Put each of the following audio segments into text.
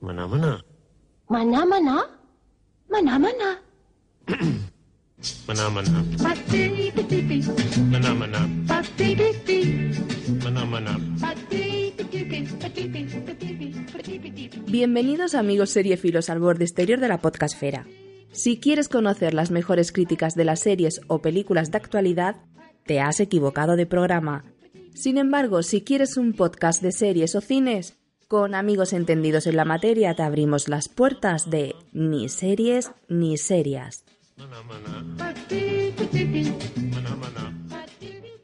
Maná, maná. Maná, maná. Maná, maná. Maná, maná. Maná, maná. Maná, maná. Bienvenidos amigos seriefilos al borde exterior de la podcastfera. Si quieres conocer las mejores críticas de las series o películas de actualidad, te has equivocado de programa. Sin embargo, si quieres un podcast de series o cines, con amigos entendidos en la materia te abrimos las puertas de Ni series ni serias.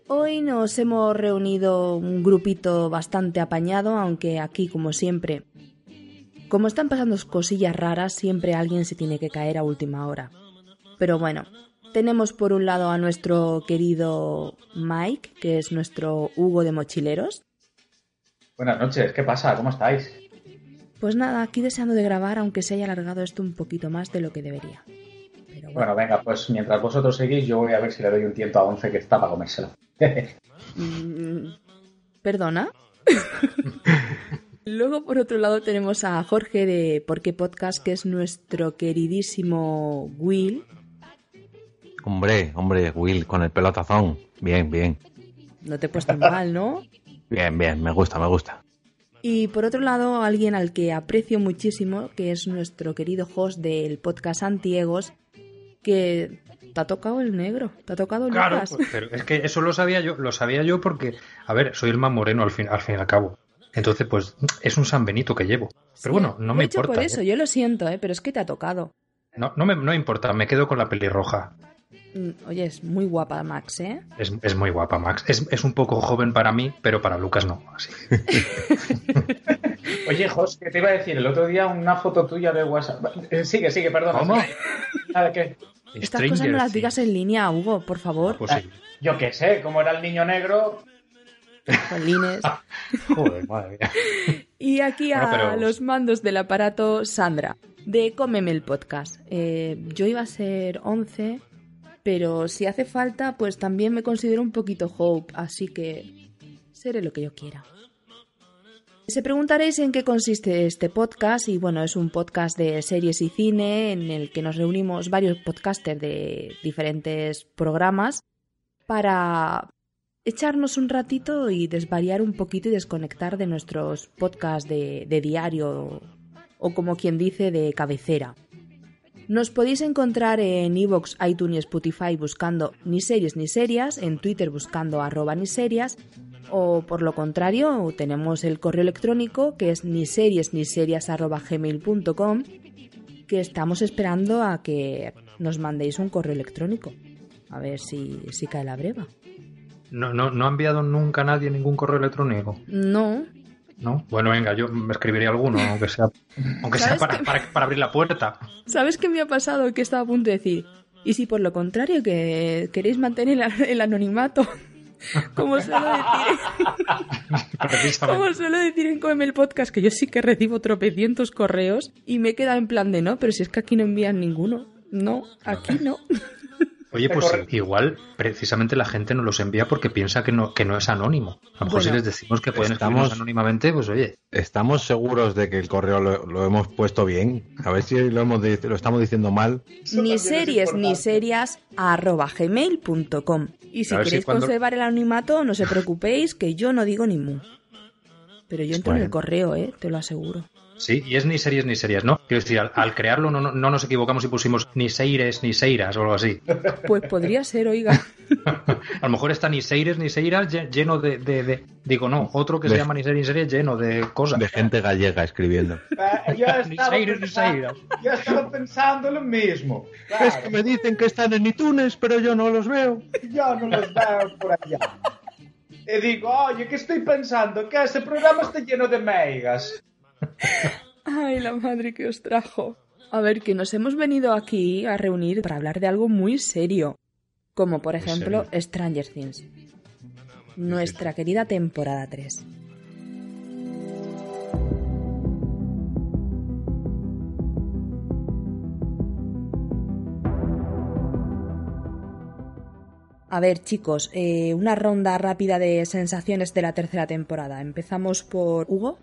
Hoy nos hemos reunido un grupito bastante apañado, aunque aquí, como siempre, como están pasando cosillas raras, siempre alguien se tiene que caer a última hora. Pero bueno, tenemos por un lado a nuestro querido Mike, que es nuestro Hugo de Mochileros. Buenas noches, ¿qué pasa? ¿Cómo estáis? Pues nada, aquí deseando de grabar, aunque se haya alargado esto un poquito más de lo que debería. Pero bueno, Bueno, venga, pues mientras vosotros seguís, yo voy a ver si le doy un tiento a Once que está para comérselo. mm, ¿perdona? Luego, por otro lado, tenemos a Jorge de Por qué Podcast, que es nuestro queridísimo Will. Hombre, hombre, Will, con el pelotazón. Bien, bien. No te he puesto mal, ¿no? Bien, bien, me gusta, me gusta. Y por otro lado, alguien al que aprecio muchísimo, que es nuestro querido host del podcast Antiegos, que te ha tocado el negro, te ha tocado Claro, Lucas. pues, pero es que eso lo sabía yo, lo sabía yo porque, a ver, soy el más moreno al fin, al fin y al cabo. Entonces, pues, es un San Benito que llevo. Pero bueno, no me importa. por eso, ¿eh? yo lo siento, ¿eh? pero es que te ha tocado. No, no me, no me importa, me quedo con la pelirroja. Mm, Oye, es muy guapa Max, ¿eh? Es, es muy guapa, Max. Es, es un poco joven para mí, pero para Lucas no. Así. Oye, Jos, que te iba a decir el otro día una foto tuya de WhatsApp. Eh, Sigue, sigue, perdona. ¿Cómo? Nada, ¿qué? Estas Stranger cosas no las digas en línea, Hugo, por favor. Pues sí. Yo qué sé, como era el niño negro. Jolines. Joder, madre mía. Y aquí a Bueno, pero- los mandos del aparato, Sandra, de Cómeme el Podcast. Eh, yo iba a ser 11, pero si hace falta, pues también me considero un poquito Hope, así que seré lo que yo quiera. Se preguntaréis en qué consiste este podcast y bueno, es un podcast de series y cine en el que nos reunimos varios podcasters de diferentes programas para echarnos un ratito y desvariar un poquito y desconectar de nuestros podcasts de, de diario o como quien dice de cabecera. Nos podéis encontrar en iVoox, iTunes y Spotify buscando ni series ni serias, en Twitter buscando arroba ni serias o por lo contrario tenemos el correo electrónico que es ni series ni serias arroba gmail.com que estamos esperando a que nos mandéis un correo electrónico. A ver si, si cae la breva. No, no, no ha enviado nunca nadie ningún correo electrónico, No, ¿no? Bueno, venga, yo me escribiré alguno, aunque sea, aunque sea ¿Sabes para, qué? para, para abrir la puerta. ¿Sabes qué me ha pasado? Que estaba a punto de decir. Y si por lo contrario que queréis mantener el, el anonimato, como suelo decir, como suelo decir en Come el Podcast, que yo sí que recibo tropecientos correos y me he quedado en plan de no, pero si es que aquí no envían ninguno. No, aquí no. Oye, pues corre- igual precisamente la gente nos los envía porque piensa que no, que no es anónimo. A lo mejor Bueno, si les decimos que pueden estamos- escribirnos anónimamente, pues oye, ¿Estamos seguros de que el correo lo, lo hemos puesto bien? A ver si lo, hemos lo estamos diciendo mal. Ni series ni serias arroba gmail.com. Y si queréis cuando- conservar el anonimato, no se preocupéis, que yo no digo ni mu. Pero yo entro en el correo, ¿eh? Te lo aseguro. Sí, y es ni series ni series, ¿no? Quiero decir, al, al crearlo no, no, no nos equivocamos y pusimos ni seires ni seiras o algo así. Pues podría ser, oiga. A lo mejor está ni seires ni seiras lle- lleno de, de- de- Digo, no, otro que se llama ni series ni series lleno de cosas. De gente gallega escribiendo. Eh, yo, Ni seires ni pensando, seiras. yo estaba pensando lo mismo. Es Claro, que me dicen que están en iTunes, pero yo no los veo. yo no los veo por allá. Y digo, oye, ¿qué estoy pensando? Que ese programa está lleno de meigas. Ay, la madre que os trajo. A ver, que nos hemos venido aquí a reunir para hablar de algo muy serio. Como por ejemplo Stranger Things. Nuestra querida temporada 3. A ver, chicos, eh, una ronda rápida de sensaciones de la tercera temporada. Empezamos por Hugo.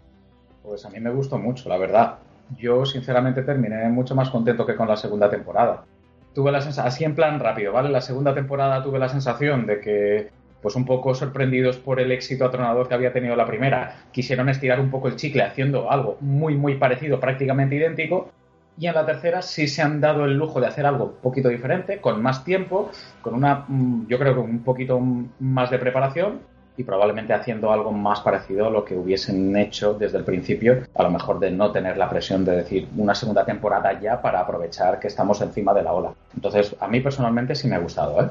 Pues a mí me gustó mucho, la verdad. yo sinceramente terminé mucho más contento que con la segunda temporada. Tuve la sensación, así en plan rápido, ¿vale? La segunda temporada tuve la sensación de que, pues un poco sorprendidos por el éxito atronador que había tenido la primera, quisieron estirar un poco el chicle haciendo algo muy, muy parecido, prácticamente idéntico. Y en la tercera sí se han dado el lujo de hacer algo un poquito diferente, con más tiempo, con una, mm, yo creo que un poquito más de preparación y probablemente haciendo algo más parecido a lo que hubiesen hecho desde el principio, a lo mejor de no tener la presión de decir una segunda temporada ya para aprovechar que estamos encima de la ola. Entonces, a mí personalmente sí me ha gustado, ¿eh?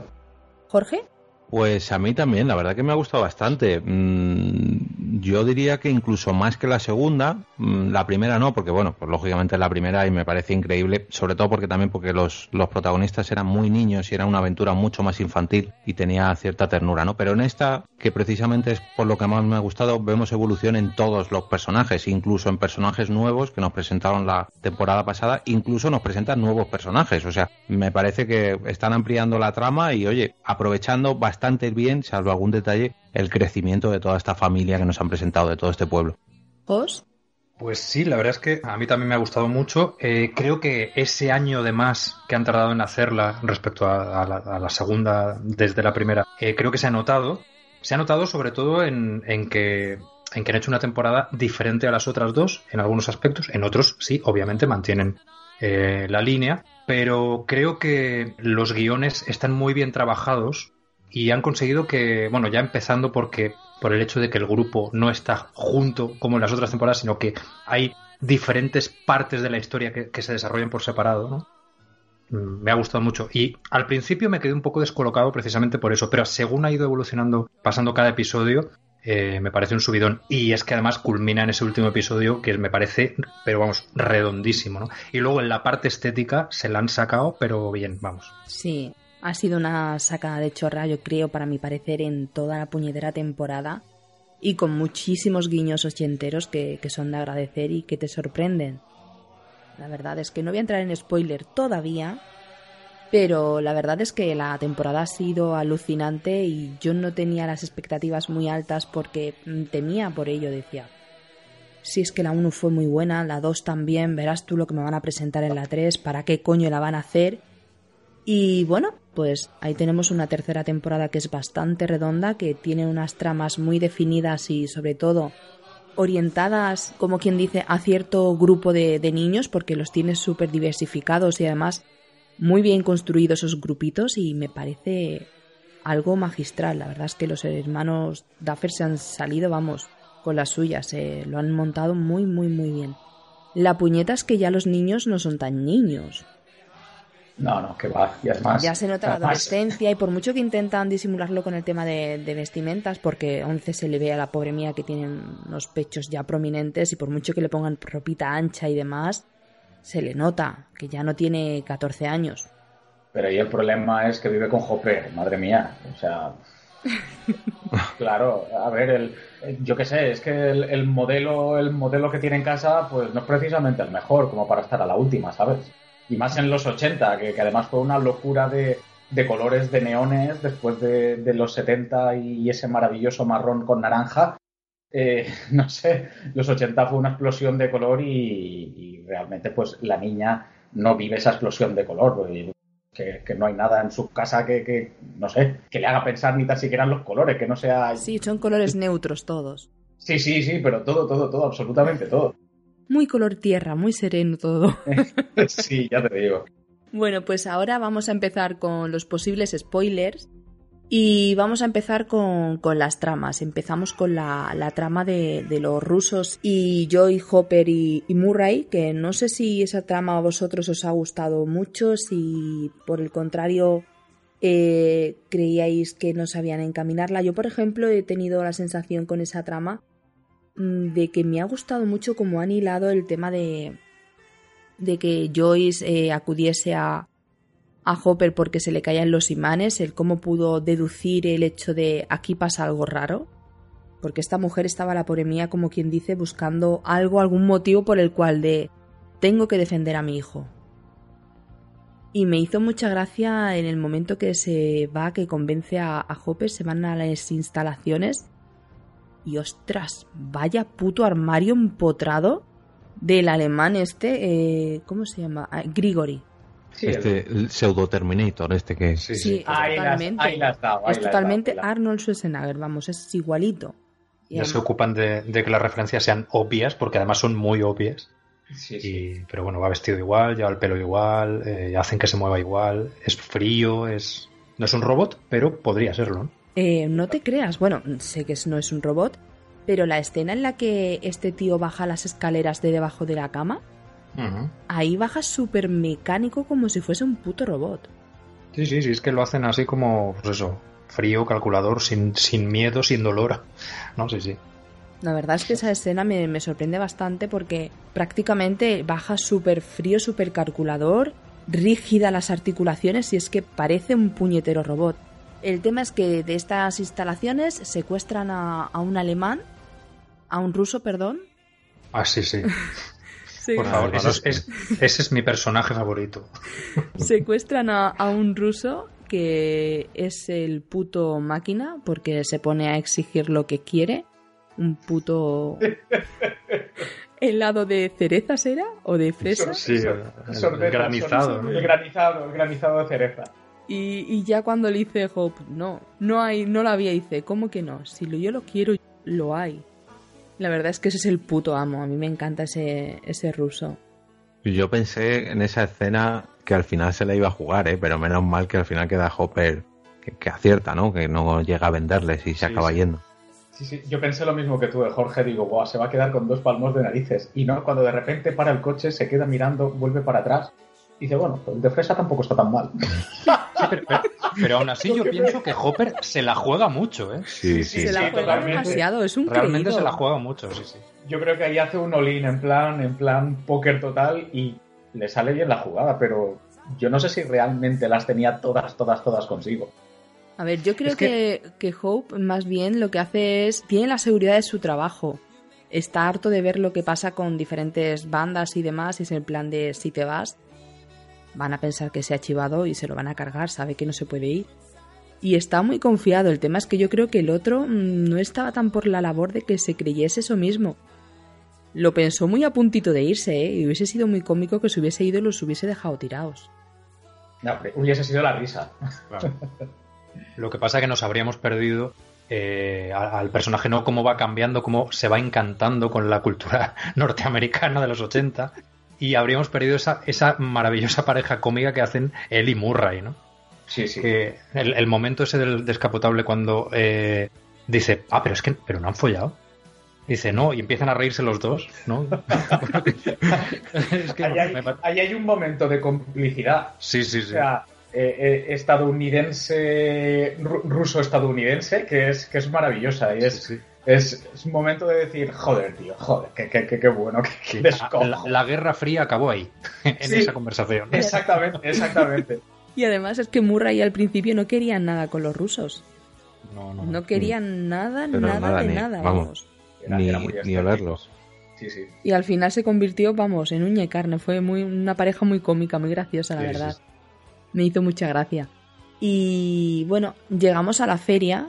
Jorge. Pues a mí también, la verdad que me ha gustado bastante. Mm, yo diría que incluso más que la segunda, mm, la primera no, porque bueno, pues lógicamente la primera y me parece increíble, sobre todo porque también porque los, los protagonistas eran muy niños y era una aventura mucho más infantil y tenía cierta ternura, ¿no? Pero en esta, que precisamente es por lo que más me ha gustado, vemos evolución en todos los personajes, incluso en personajes nuevos que nos presentaron la temporada pasada, incluso nos presentan nuevos personajes, o sea, me parece que están ampliando la trama y oye, aprovechando bastante bien, salvo algún detalle, el crecimiento de toda esta familia que nos han presentado, de todo este pueblo. ¿Os? Pues sí, la verdad es que a mí también me ha gustado mucho. Eh, creo que ese año de más que han tardado en hacerla respecto a, la, segunda desde la primera, eh, creo que se ha notado. Se ha notado sobre todo en, que en que han hecho una temporada diferente a las otras dos en algunos aspectos. En otros, sí, obviamente mantienen eh, la línea, pero creo que los guiones están muy bien trabajados y han conseguido que, bueno, ya empezando porque por el hecho de que el grupo no está junto como en las otras temporadas, sino que hay diferentes partes de la historia que, se desarrollan por separado, ¿no? Mm, me ha gustado mucho. Y al principio me quedé un poco descolocado precisamente por eso, pero según ha ido evolucionando, pasando cada episodio, eh, me parece un subidón. Y es que además culmina en ese último episodio que me parece, pero vamos, redondísimo, ¿no? Y luego en la parte estética se la han sacado, pero bien, vamos. Sí, ha sido una sacada de chorra, yo creo, para mi parecer, en toda la puñetera temporada y con muchísimos guiños ochenteros que, que son de agradecer y que te sorprenden. La verdad es que no voy a entrar en spoiler todavía, pero la verdad es que la temporada ha sido alucinante y yo no tenía las expectativas muy altas porque temía por ello, decía. Si es que la 1 fue muy buena, la 2 también, verás tú lo que me van a presentar en la 3, para qué coño la van a hacer. Y bueno, pues ahí tenemos una tercera temporada que es bastante redonda, que tiene unas tramas muy definidas y sobre todo orientadas, como quien dice, a cierto grupo de, niños, porque los tiene súper diversificados y además muy bien construidos esos grupitos y me parece algo magistral. La verdad es que los hermanos Duffer se han salido, vamos, con las suyas, se lo han montado muy, muy, muy bien. La puñeta es que ya los niños no son tan niños. No, no, que va, ya es más. Ya se nota la adolescencia y por mucho que intentan disimularlo con el tema de, vestimentas, porque a 11 se le ve a la pobre mía que tienen unos pechos ya prominentes y por mucho que le pongan ropita ancha y demás, se le nota que ya no tiene 14 años. Pero ahí el problema es que vive con Hopper, madre mía. O sea. claro, a ver, el, yo qué sé, es que el, el, modelo, el modelo que tiene en casa, pues no es precisamente el mejor como para estar a la última, ¿sabes? Y más en los 80, que, además fue una locura de, colores de neones después de, los 70 y ese maravilloso marrón con naranja. Eh, no sé, los 80 fue una explosión de color y, realmente pues la niña no vive esa explosión de color. Que, que, no hay nada en su casa que, que, no sé, que le haga pensar ni tan siquiera en los colores, que no sea... Sí, son colores neutros todos. Sí, sí, sí, pero todo, todo, todo, absolutamente todo muy color tierra, muy sereno todo. sí, ya te digo. Bueno, pues ahora vamos a empezar con los posibles spoilers y vamos a empezar con, con las tramas. Empezamos con la, la trama de, de, los rusos y Joy, Hopper y, Murray, que no sé si esa trama a vosotros os ha gustado mucho, si por el contrario eh, creíais que no sabían encaminarla. Yo, por ejemplo, he tenido la sensación con esa trama de que me ha gustado mucho cómo han hilado el tema de, de que Joyce eh, acudiese a, a Hopper porque se le caían los imanes, el cómo pudo deducir el hecho de aquí pasa algo raro, porque esta mujer estaba la pobre mía como quien dice buscando algo, algún motivo por el cual de tengo que defender a mi hijo. Y me hizo mucha gracia en el momento que se va, que convence a Hopper, se van a las instalaciones y ostras, vaya puto armario empotrado. del alemán este, eh, ¿cómo se llama? Ah, Grigori. Sí, este, el pseudo Terminator, este que es. Sí, Sí, sí. es Ahí las- totalmente, ahí las has dado, ahí es las totalmente Arnold Schwarzenegger, vamos, es igualito. Y Ya se ocupan de, de que las referencias sean obvias, porque además son muy obvias. Sí, sí. Y, pero bueno, va vestido igual, lleva el pelo igual, eh, hacen que se mueva igual, es frío, es... No es un robot, pero podría serlo, ¿no? Eh, no te creas, bueno, sé que no es un robot, pero la escena en la que este tío baja las escaleras de debajo de la cama, ahí baja súper mecánico como si fuese un puto robot. Sí, sí, sí, es que lo hacen así como, pues eso, frío, calculador, sin, sin miedo, sin dolor. No, sí, sí. La verdad es que esa escena me, me sorprende bastante porque prácticamente baja súper frío, súper calculador, rígida las articulaciones y es que parece un puñetero robot. El tema es que de estas instalaciones secuestran a, a un alemán, a un ruso, perdón. Ah, sí, sí. Por favor, ese es, es- ese es mi personaje favorito. secuestran a, a un ruso que es el puto máquina porque se pone a exigir lo que quiere. Un puto helado de cerezas era o de fresa. Sí, el granizado. El granizado, el granizado de cereza. Y, y ya cuando le dice Hope, no, no hay, no lo había, dice, ¿cómo que no? Si lo, yo lo quiero, lo hay. La verdad es que ese es el puto amo, a mí me encanta ese, ese ruso. Yo pensé en esa escena que al final se la iba a jugar, ¿eh? pero menos mal que al final queda Hopper que, que acierta, ¿no? Que no llega a venderles y se Sí, acaba sí. yendo. Sí, sí, yo pensé lo mismo que tú de Jorge, digo, Buah, se va a quedar con dos palmos de narices. Y no, cuando de repente para el coche, se queda mirando, vuelve para atrás. Y dice, bueno, pues el de fresa tampoco está tan mal. Sí, pero, pero- pero aún así yo pienso que Hopper se la juega mucho, ¿eh? Sí, sí. se la sí, juega totalmente. demasiado, es un Realmente creído. se la juega mucho, sí, sí. Yo creo que ahí hace un all-in en plan, en plan póker total y le sale bien la jugada, pero yo no sé si realmente las tenía todas, todas, todas consigo. A ver, yo creo Es que... Que, Hope más bien lo que hace es, tiene la seguridad de su trabajo. Está harto de ver lo que pasa con diferentes bandas y demás y es el plan de si te vas, van a pensar que se ha chivado y se lo van a cargar, sabe que no se puede ir. Y está muy confiado. El tema es que yo creo que el otro mm, no estaba tan por la labor de que se creyese eso mismo. Lo pensó muy a puntito de irse, ¿eh? Y hubiese sido muy cómico que se hubiese ido y los hubiese dejado tirados. No, hubiese sido la risa. Claro. Lo que pasa es que nos habríamos perdido eh, al, al personaje, no cómo va cambiando, cómo se va encantando con la cultura norteamericana de los 80 y habríamos perdido esa, esa maravillosa pareja cómica que hacen él y Murray, ¿no? Sí, sí. Que el, el momento ese del descapotable cuando eh, dice, ah, pero es que pero no han follado. Dice, no, y empiezan a reírse los dos, ¿no? es que ahí, hay, me ahí hay un momento de complicidad. Sí, sí, O sí. sea, eh, eh, estadounidense, ru- ruso-estadounidense, que es, que es maravillosa. Y es, Sí, sí. Es, es un momento de decir, joder, tío, joder, qué, qué, qué, qué bueno, qué, qué descojo. La, la Guerra Fría acabó ahí, en Sí. esa conversación. Exactamente, exactamente. Y además es que Murray al principio no quería nada con los rusos. No, no, No querían nada, nada, nada, de ni- nada, vamos. Era- Ni- era muy ni olerlos. Sí, sí. Y al final se convirtió, vamos, en uña y carne. Fue muy, una pareja muy cómica, muy graciosa, la Sí, verdad. sí, Me hizo mucha gracia. Y bueno, llegamos a la feria.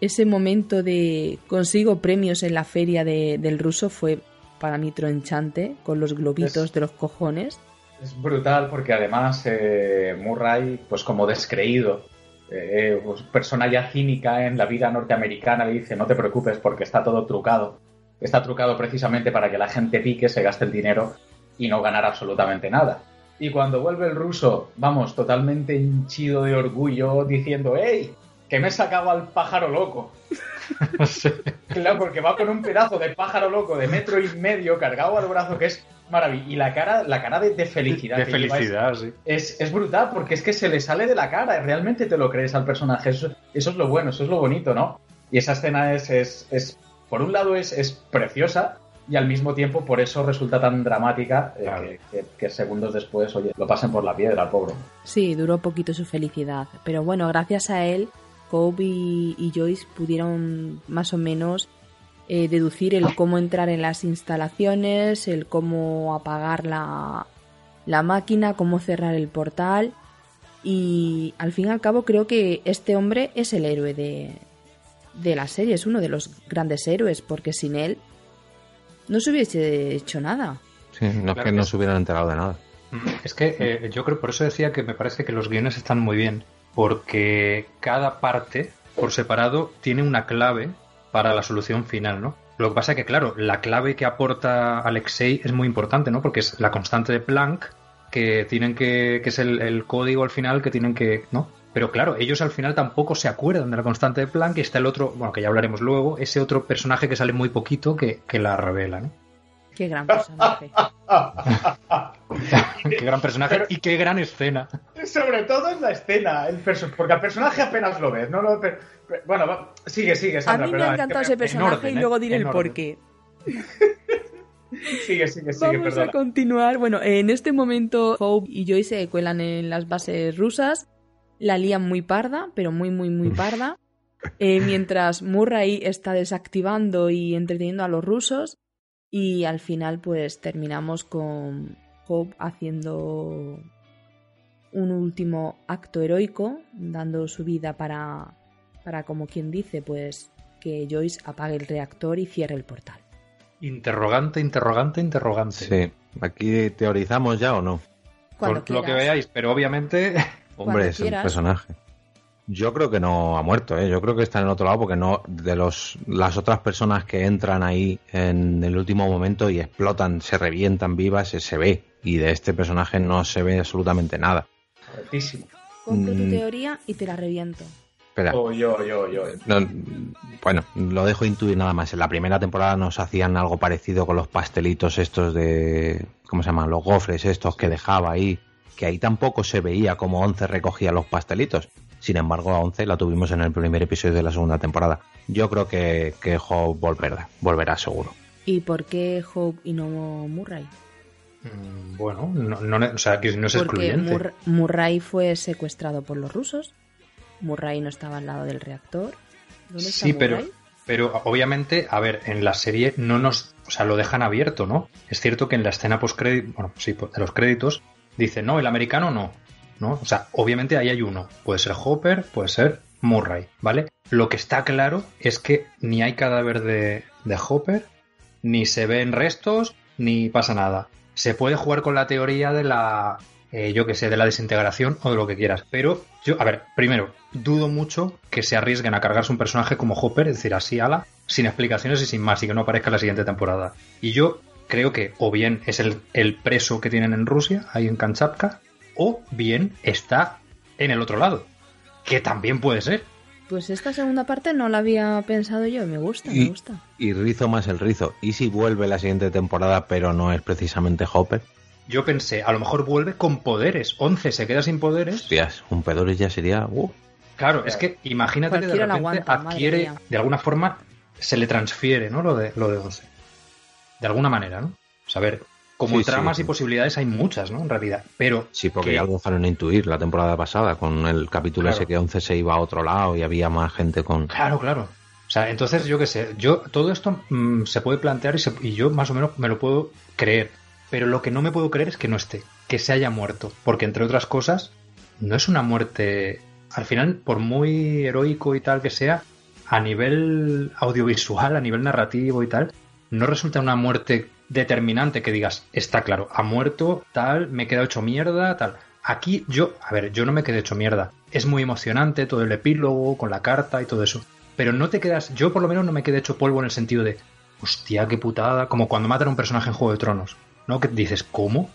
Ese momento de consigo premios en la feria de- del ruso fue para mí tronchante, con los globitos Es- de los cojones. Es brutal porque además eh, Murray, pues como descreído, eh, pues, persona ya cínica en la vida norteamericana, le dice, no te preocupes porque está todo trucado. Está trucado precisamente para que la gente pique, se gaste el dinero y no ganar absolutamente nada. Y cuando vuelve el ruso, vamos, totalmente hinchido de orgullo, diciendo, ¡Ey! Que me he sacado al pájaro loco. Claro, porque va con un pedazo de pájaro loco de metro y medio cargado al brazo que es maravilloso. Y la cara, la cara de, de felicidad. De que lleva es- felicidad, sí. es, es brutal porque es que se le sale de la cara, realmente te lo crees al personaje, eso, eso es lo bueno, eso es lo bonito, ¿no? Y esa escena es, es, es por un lado es, es preciosa y al mismo tiempo por eso resulta tan dramática eh, Claro. que, que- que segundos después, oye, lo pasen por la piedra al pobre. Sí, duró poquito su felicidad. Pero bueno, gracias a él, Cobb y, y Joyce pudieron más o menos eh, deducir el cómo entrar en las instalaciones, el cómo apagar la, la máquina, cómo cerrar el portal. Y al fin y al cabo creo que este hombre es el héroe de, de la serie, es uno de los grandes héroes, porque sin él no se hubiese hecho nada. Sí, no es Claro que que no se hubieran enterado de nada. Es que eh, yo creo, por eso decía que me parece que los guiones están muy bien, porque cada parte, por separado, tiene una clave para la solución final, ¿no? Lo que pasa es que, claro, la clave que aporta Alexei es muy importante, ¿no? Porque es la constante de Planck, que tienen que, que es el, el código al final que tienen que, ¿no? Pero claro, ellos al final tampoco se acuerdan de la constante de Planck y está el otro, bueno, que ya hablaremos luego, ese otro personaje que sale muy poquito que, que la revela, ¿no? Qué gran personaje. qué gran personaje y qué gran escena. Sobre todo es la escena, el porque al personaje apenas lo ves, ¿no? Lo- pe- bueno, va- sigue, sigue, A mí me ha encantado ese en personaje orden, y luego ¿eh? diré En el porqué. Sigue, sigue, sigue, Vamos perdona. a continuar. Bueno, en este momento Hope y Joy se cuelan en las bases rusas. La lían muy parda, pero muy, muy, muy parda. Eh, mientras Murray está desactivando y entreteniendo a los rusos. Y al final, pues terminamos con Hope haciendo un último acto heroico, dando su vida para, para como quien dice, pues que Joyce apague el reactor y cierre el portal. Interrogante, interrogante, interrogante. Sí. ¿Aquí teorizamos ya o no? Cuando Por lo que veáis, pero obviamente Hombre, es un personaje. Yo creo que no ha muerto, ¿eh? Yo creo que está en el otro lado porque no de los las otras personas que entran ahí en el último momento y explotan, se revientan vivas, se, se ve y de este personaje no se ve absolutamente nada. Compro tu Mm. teoría y te la reviento. Espera. Oh, yo, yo, yo. No, bueno, lo dejo intuir nada más. En la primera temporada nos hacían algo parecido con los pastelitos estos de. ¿Cómo se llaman? Los gofres estos que dejaba ahí. Que ahí tampoco se veía como Once recogía los pastelitos. Sin embargo, a Once la tuvimos en el primer episodio de la segunda temporada. Yo creo que, que Hope volverá, volverá seguro. ¿Y por qué Hope y no Murray? Mm, bueno, no, no- o sea, que no es Porque excluyente. Mur- Murray fue secuestrado por los rusos. Murray no estaba al lado del reactor. ¿Dónde está Sí, pero, pero obviamente, a ver, en la serie no nos, o sea, lo dejan abierto, ¿no? Es cierto que en la escena post bueno, sí, de los créditos dice, no, el americano no, ¿no? O sea, obviamente ahí hay uno, puede ser Hopper, puede ser Murray, ¿vale? Lo que está claro es que ni hay cadáver de, de Hopper, ni se ven restos, ni pasa nada. Se puede jugar con la teoría de la, eh, yo que sé, de la desintegración o de lo que quieras. Pero yo, a ver, primero, dudo mucho que se arriesguen a cargarse un personaje como Hopper, es decir, así ala, sin explicaciones y sin más, y que no aparezca la siguiente temporada. Y yo creo que o bien es el, el preso que tienen en Rusia, ahí en Kamchatka, o bien está en el otro lado, que también puede ser. Pues esta segunda parte no la había pensado yo. Me gusta, me Y- gusta. Y rizo más el rizo. ¿Y si vuelve la siguiente temporada, pero no es precisamente Hopper? Yo pensé, a lo mejor vuelve con poderes. 11 se queda sin poderes. Hostias, un pedores ya sería. uh, Claro, es que imagínate que de repente aguanta, adquiere, de alguna forma, se le transfiere, ¿no? Lo de, lo de 11. De alguna manera, ¿no? O sea, a ver, como Sí, tramas sí. y posibilidades hay muchas, ¿no? En realidad. Pero. Sí, porque que- ya lo dejaron intuir la temporada pasada con el capítulo Claro. ese que 11 se iba a otro lado y había más gente con... Claro, claro. O sea, entonces yo qué sé, yo todo esto mm, se puede plantear y, se- y yo más o menos me lo puedo creer. Pero lo que no me puedo creer es que no esté, que se haya muerto. Porque entre otras cosas, no es una muerte. Al final, por muy heroico y tal que sea, a nivel audiovisual, a nivel narrativo y tal, no resulta una muerte determinante que digas, está claro, ha muerto, tal, me he quedado hecho mierda, tal. Aquí yo, a ver, yo no me quedé hecho mierda. Es muy emocionante todo el epílogo con la carta y todo eso. Pero no te quedas, yo por lo menos no me quedé hecho polvo en el sentido de, hostia, qué putada, como cuando matan a un personaje en Juego de Tronos, ¿no? Que dices, ¿cómo?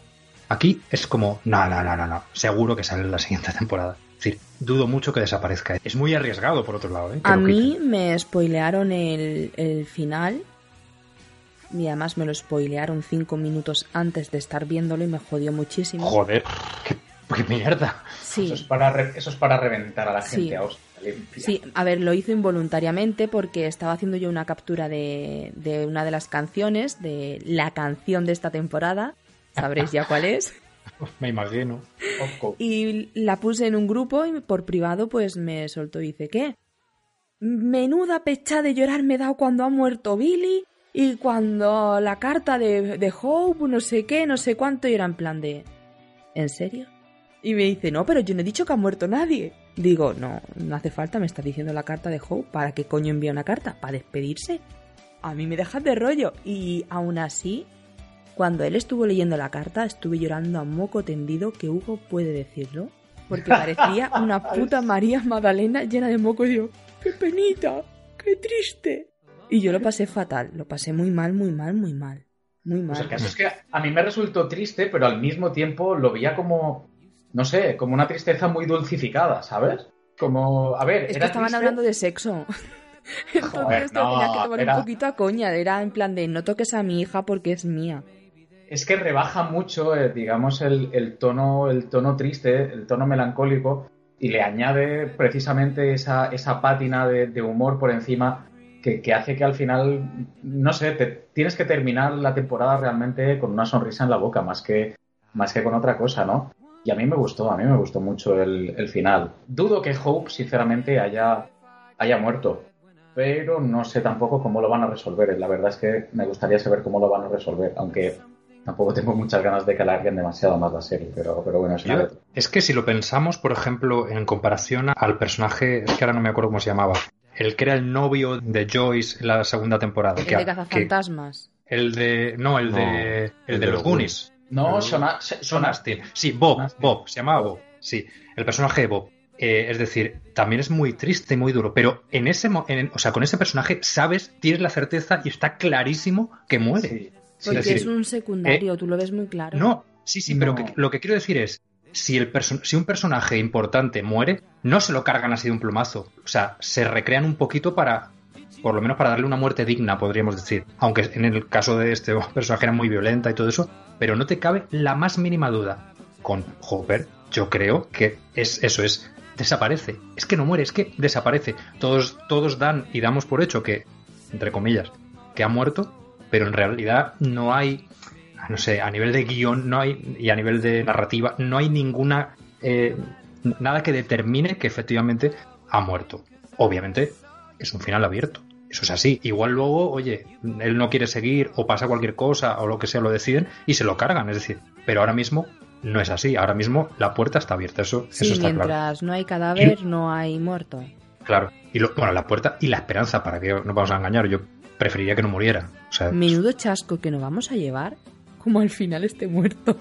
Aquí es como, no, no, no, no, no, seguro que sale en la siguiente temporada. Es decir, dudo mucho que desaparezca. Es muy arriesgado, por otro lado, ¿eh? que A mí quiten. me spoilearon el, el final. Y además me lo spoilearon cinco minutos antes de estar viéndolo y me jodió muchísimo. Joder, qué, qué mierda. Sí. Eso, es para re- eso es para reventar a la Sí. gente a hostia limpia. Sí, a ver, lo hizo involuntariamente porque estaba haciendo yo una captura de, de una de las canciones, de la canción de esta temporada. Sabréis ya cuál es. Me imagino. Ojo. Y la puse en un grupo y por privado pues me soltó y dice, ¿qué? Menuda pecha de llorar me he dado cuando ha muerto Billy y cuando la carta de, de Hope, no sé qué, no sé cuánto, y era en plan de... ¿En serio? Y me dice, no, pero yo no he dicho que ha muerto nadie. Digo, no, no hace falta, me está diciendo la carta de Hope. ¿Para qué coño envía una carta? ¿Para despedirse? A mí me dejas de rollo. Y aún así, Cuando él estuvo leyendo la carta, estuve llorando a moco tendido, que Hugo puede decirlo, porque parecía una puta María Magdalena llena de moco y digo, ¡qué penita! ¡Qué triste! Y yo lo pasé fatal, lo pasé muy mal, muy mal, muy mal. Muy mal. Pues el caso es que a mí me resultó triste, pero al mismo tiempo lo veía como, no sé, como una tristeza muy dulcificada, ¿sabes? Como, a ver, es que era estaban triste- hablando de sexo. Entonces Joder, te que tomar era- un poquito a coña. Era en plan de no toques a mi hija porque es mía. es que rebaja mucho, eh, digamos, el, el tono, el tono triste, el tono melancólico, y le añade precisamente esa, esa pátina de, de humor por encima que, que hace que al final, no sé, te, tienes que terminar la temporada realmente con una sonrisa en la boca, más que, más que con otra cosa, ¿no? Y a mí me gustó, a mí me gustó mucho el, el final. Dudo que Hope, sinceramente, haya, haya muerto, pero no sé tampoco cómo lo van a resolver. La verdad es que me gustaría saber cómo lo van a resolver, aunque tampoco tengo muchas ganas de que alarguen demasiado más la serie, pero, pero bueno, es Yo- es que si lo pensamos, por ejemplo, en comparación al personaje, es que ahora no me acuerdo cómo se llamaba, el que era el novio de Joyce en la segunda temporada. El que- de que- cazafantasmas. el de. No, el No, de. El, de, los Goonies. No, Pero- Son, Son Astin. Sí, Bob, Astin. Bob, se llamaba Bob. Sí, el personaje de Bob. Eh, es decir, también es muy triste y muy duro, pero en ese, en- o sea, con ese personaje sabes, tienes la certeza y está clarísimo que muere. Sí, sí, Porque es un secundario, tú lo ves muy claro. No, sí, sí, pero que- lo que quiero decir es, si, el si un personaje importante muere, no se lo cargan así de un plumazo. O sea, se recrean un poquito para, por lo menos para darle una muerte digna, podríamos decir. Aunque en el caso de este personaje era muy violenta y todo eso, pero no te cabe la más mínima duda. Con Hopper, yo creo que es eso es desaparece. Es que no muere, es que desaparece. Todos, todos dan y damos por hecho que, entre comillas, que ha muerto, pero en realidad no hay, no sé, a nivel de guion no hay, y a nivel de narrativa, no hay ninguna, eh, nada que determine que efectivamente ha muerto. Obviamente es un final abierto. Eso es así. Igual luego, oye, él no quiere seguir o pasa cualquier cosa o lo que sea, lo deciden y se lo cargan. Es decir, pero ahora mismo no es así. Ahora mismo la puerta está abierta. Eso, Sí, eso está claro. mientras no hay cadáver, no hay muerto. Claro. Y lo- bueno, la puerta y la esperanza, para que no vamos a engañar. Yo preferiría que no muriera. O sea, Menudo chasco que nos vamos a llevar, como al final esté muerto.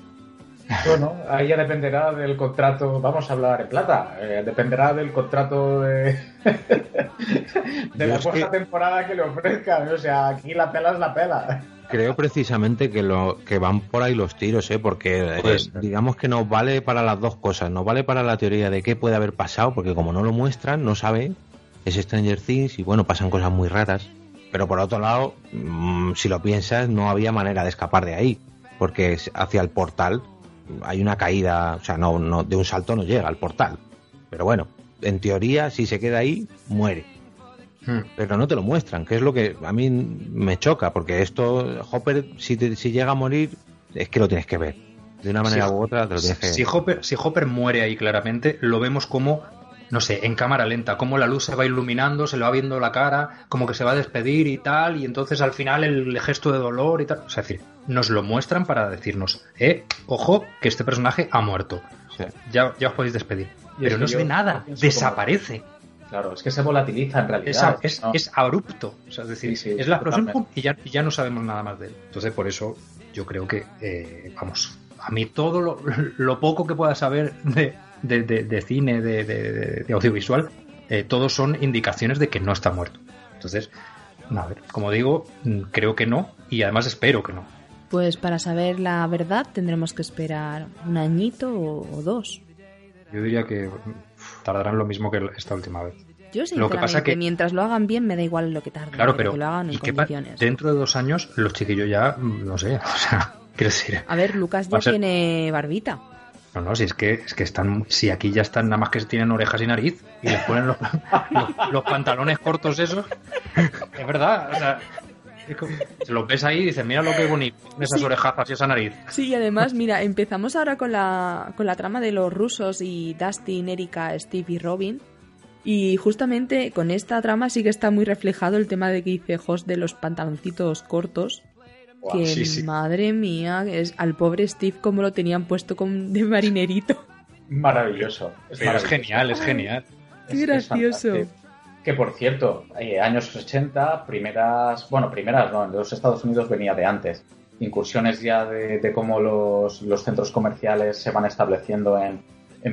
Bueno, ahí ya dependerá del contrato, vamos a hablar en plata, eh, dependerá del contrato de, la cuarta que- temporada que le ofrezcan. O sea, aquí la pela es la pela. Creo precisamente que lo que van por ahí los tiros, ¿eh? porque eh, ser. digamos que nos vale para las dos cosas. Nos vale para la teoría de qué puede haber pasado, porque como no lo muestran, no sabe, es Stranger Things y bueno, pasan cosas muy raras. Pero por otro lado, mm, si lo piensas, no había manera de escapar de ahí, porque hacia el portal hay una caída, o sea, no, no de un salto no llega al portal. Pero bueno, en teoría, si se queda ahí, muere hmm. pero no te lo muestran, que es lo que a mí me choca, porque esto, Hopper, si, te- si llega a morir, es que lo tienes que ver. De una manera u otra, te lo tienes que si Hopper, si Hopper muere ahí claramente, lo vemos como, no sé, en cámara lenta, como la luz se va iluminando, se le va viendo la cara, como que se va a despedir y tal, y entonces al final el gesto de dolor y tal. O sea, es decir, nos lo muestran para decirnos, eh, ojo, que este personaje ha muerto. Sí. Ya, ya os podéis despedir. Y Pero no se ve nada, como- desaparece. Claro, es que se volatiliza en realidad. es, ¿no? es abrupto. O sea, es decir, Sí, sí, es la explosión y ya, y ya no sabemos nada más de él. Entonces, por eso yo creo que, eh, vamos, a mí todo lo, lo poco que pueda saber de, de- de- de cine, de, de- audiovisual, eh, todos son indicaciones de que no está muerto. Entonces, a ver, como digo, mm, creo que no y además espero que no. Pues para saber la verdad tendremos que esperar un añito o, o dos. Yo diría que uf, tardarán lo mismo que esta última vez. Yo Lo que pasa que- mientras lo hagan bien me da igual lo que tarde, Claro, pero que lo hagan en ¿y qué pa- condiciones. dentro de dos años los chiquillos ya, mm, no sé, o sea, quiero decir, A ver, Lucas ya a ser- tiene barbita. No, no, si es que es que están, si aquí ya están nada más que tienen orejas y nariz y les ponen los, los- los pantalones cortos esos, es verdad, o sea, es como- se los ves ahí y dices, mira lo que bonito, esas Sí. orejazas y esa nariz. Sí, y además, mira, empezamos ahora con la, con la trama de los rusos y Dustin, Erika, Steve y Robin. Y justamente con esta trama sí que está muy reflejado el tema de que dice Jos de los pantaloncitos cortos. Que sí, sí. madre mía, es al pobre Steve como lo tenían puesto con, de marinerito. Maravilloso. Pero es maravilloso. genial, es genial. Qué Es- es gracioso. Que por cierto, eh, años 80, primeras, bueno, primeras no, en los Estados Unidos venía de antes. incursiones ya de, cómo los, centros comerciales se van estableciendo en,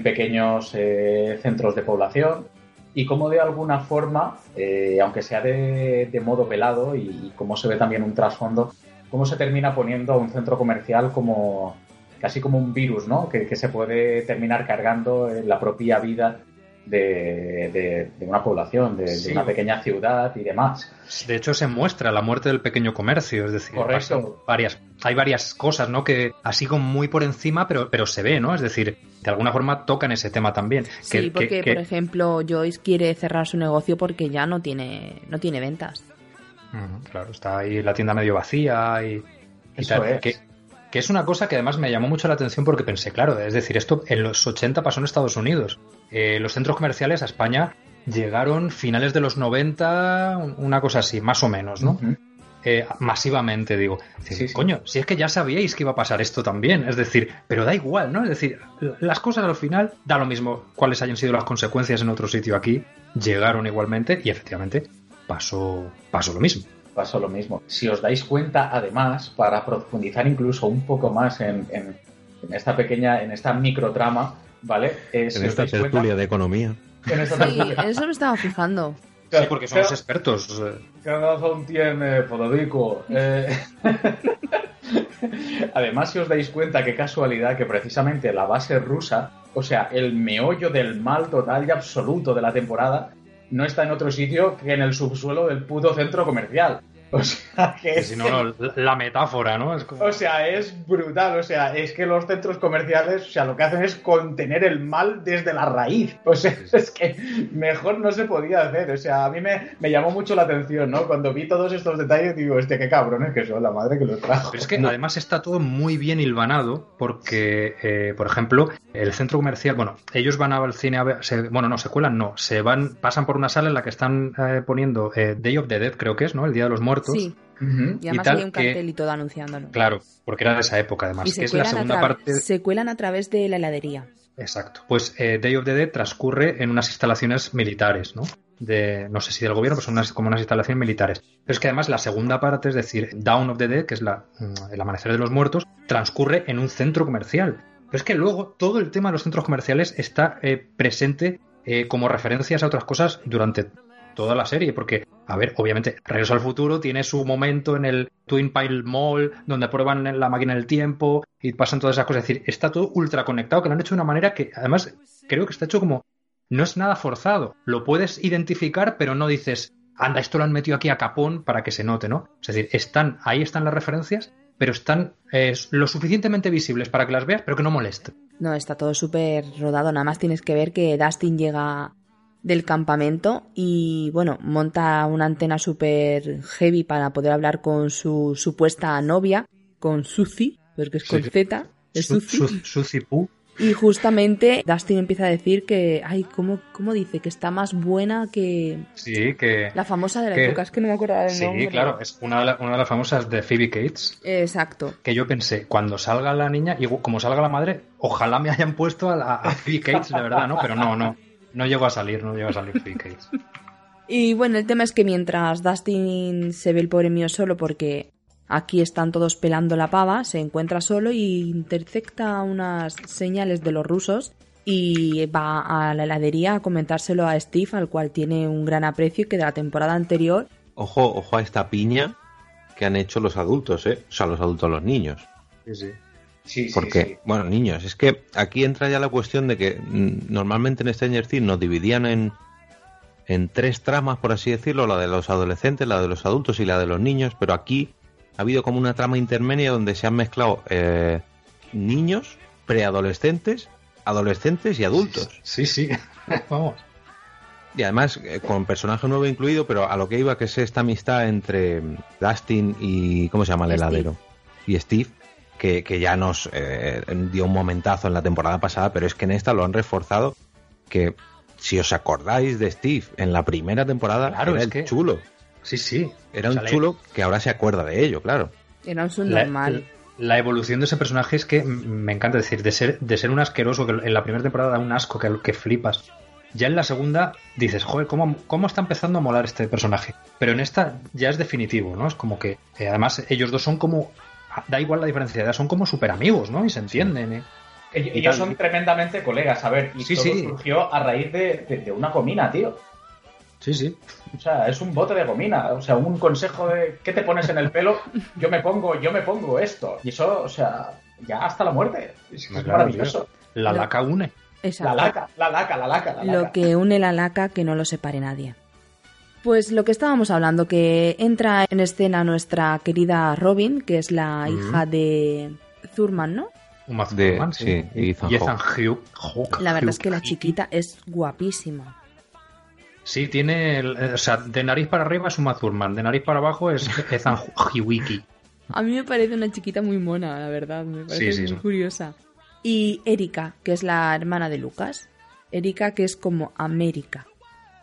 pequeños eh, centros de población y cómo de alguna forma, eh, aunque sea de, modo velado y, y cómo se ve también un trasfondo, cómo se termina poniendo a un centro comercial como casi como un virus, ¿no? Que, se puede terminar cargando en la propia vida de, una población, de, una pequeña ciudad y demás. De hecho, se muestra la muerte del pequeño comercio, es decir, varias, hay varias cosas, ¿no? Que así como muy por encima, pero, pero se ve, ¿no? Es decir, de alguna forma tocan ese tema también. Sí, porque, por ejemplo, Joyce quiere cerrar su negocio porque ya no tiene, no tiene ventas. Claro, está ahí la tienda medio vacía y, Eso Es. Que, que es una cosa que además me llamó mucho la atención porque pensé, claro, es decir, esto en los 80 pasó en Estados Unidos. Eh, los centros comerciales a España llegaron finales de los 90, una cosa así, más o menos, ¿no? Eh, masivamente, digo. Coño, si es que ya sabíais que iba a pasar esto también. Es decir, pero da igual, ¿no? Es decir, las cosas al final da lo mismo cuáles hayan sido las consecuencias en otro sitio aquí. Llegaron igualmente y efectivamente pasó, pasó lo mismo pasó lo mismo. Si os dais cuenta, además, para profundizar incluso un poco más en, esta pequeña, en esta microtrama, ¿vale? en esta tertulia de economía. En sí, eso me estaba fijando. Sí, porque somos expertos. ¿Qué razón tiene, Fodorico? Eh, además, si os dais cuenta, qué casualidad que precisamente la base rusa, o sea, el meollo del mal total y absoluto de la temporada, no está en otro sitio que en el subsuelo del puto centro comercial. O sea, que Si no, la metáfora, ¿no? O sea, es brutal. O sea, es que los centros comerciales, o sea, lo que hacen es contener el mal desde la raíz. O sea, es que mejor no se podía hacer. O sea, a mí me, me llamó mucho la atención, ¿no? Cuando vi todos estos detalles, digo, este qué cabrones que son, la madre que los trajo. Pero es que además está todo muy bien hilvanado, porque, eh, por ejemplo, el centro comercial, bueno, ellos van al cine a ver, bueno, no, se cuelan, no, se van, pasan por una sala en la que están eh, poniendo eh, Day of the Dead, creo que es, ¿no? El Día de los Muertos Sí. Y además hay un cartel y todo anunciándolo. Claro, porque era de esa época además. que es la segunda parte. Se cuelan a través de la heladería. Exacto. Pues eh, Day of the Dead transcurre en unas instalaciones militares, ¿no? De, no sé si del gobierno, pero son unas, como unas instalaciones militares. Pero es que además la segunda parte, es decir, Down of the Dead, que es la, mm, el amanecer de los muertos, transcurre en un centro comercial. Pero es que luego todo el tema de los centros comerciales está eh, presente eh, como referencias a otras cosas durante toda la serie, porque, a ver, obviamente, Regreso al Futuro tiene su momento en el Twin Pile Mall, donde prueban la máquina del tiempo y pasan todas esas cosas. Es decir, está todo ultra conectado, que lo han hecho de una manera que, además, creo que está hecho como. No es nada forzado. Lo puedes identificar, pero no dices, anda, esto lo han metido aquí a capón para que se note, ¿no? Es decir, están, ahí están las referencias, pero están eh, lo suficientemente visibles para que las veas, pero que no molesten. No, está todo súper rodado. Nada más tienes que ver que Dustin llega del campamento y bueno, monta una antena super heavy para poder hablar con su supuesta novia, con Suzy, porque es con Z, es Suzy. Y justamente Dustin empieza a decir que, ay, ¿cómo, ¿cómo, dice? Que está más buena que... Sí, que... La famosa de la época, es que no me acuerdo del sí, nombre. Sí, claro, es una de, una de, las famosas de Phoebe Cates. Exacto. Que yo pensé, cuando salga la niña, y como salga la madre, ojalá me hayan puesto a, a Phoebe Cates, de verdad, ¿no? Pero no, no. No llegó a salir, no llegó a salir Y bueno, el tema es que mientras Dustin se ve el pobre mío solo porque aquí están todos pelando la pava, se encuentra solo y intercepta unas señales de los rusos y va a la heladería a comentárselo a Steve, al cual tiene un gran aprecio y que de la temporada anterior... Ojo, ojo a esta piña que han hecho los adultos, ¿eh? O sea, los adultos, los niños. Sí, sí. Porque, bueno, niños, es que aquí entra ya la cuestión de que mm, normalmente en Stranger Things nos dividían en, en tres tramas, por así decirlo, la de los adolescentes, la de los adultos y la de los niños, pero aquí ha habido como una trama intermedia donde se han mezclado eh, niños, preadolescentes, adolescentes y adultos. Sí, sí, vamos. Y además eh, con personaje nuevo incluido, pero a lo que iba que es esta amistad entre Dustin y ¿cómo se llama el heladero? Y Steve que, ya nos eh, dio un momentazo en la temporada pasada, pero es que en esta lo han reforzado que si os acordáis de Steve en la primera temporada era el chulo. Sí, sí. Era un chulo que ahora se acuerda de ello, claro. Era un normal. La, evolución de ese personaje es que me encanta decir, de ser, de ser un asqueroso que en la primera temporada da un asco que, que flipas. Ya en la segunda dices, joder, ¿cómo, ¿cómo está empezando a molar este personaje? Pero en esta ya es definitivo, ¿no? Es como que, eh, además, ellos dos son como da igual la diferencia de edad, son como super amigos, ¿no? Y se entienden, ¿eh? Ellos, Y ellos tal. son tremendamente colegas, a ver, y Sí, todo sí. surgió a raíz de, de- de una gomina, tío. Sí, sí. O sea, es un bote de gomina. O sea, un consejo de ¿qué te pones en el pelo? Yo me pongo, yo me pongo esto. Y eso, o sea, ya hasta la muerte. Es, que es Claro, maravilloso. La laca une. La Exacto. laca, la laca, la laca, la laca. Lo que une la laca que no lo separe nadie. Pues lo que estábamos hablando, que entra en escena nuestra querida Robin, que es la Mm. hija de Thurman, ¿no? Uma De- Thurman, sí, y Ethan y. Hawke, La verdad es que la chiquita es guapísima. Sí, tiene. el- eh, o sea, de nariz para arriba es Uma Thurman, de nariz para abajo es Ethan Hawke. A mí me parece una chiquita muy mona, la verdad, me parece Sí, sí, muy sí. curiosa. Y Erika, que es la hermana de Lucas. Erika, que es como América.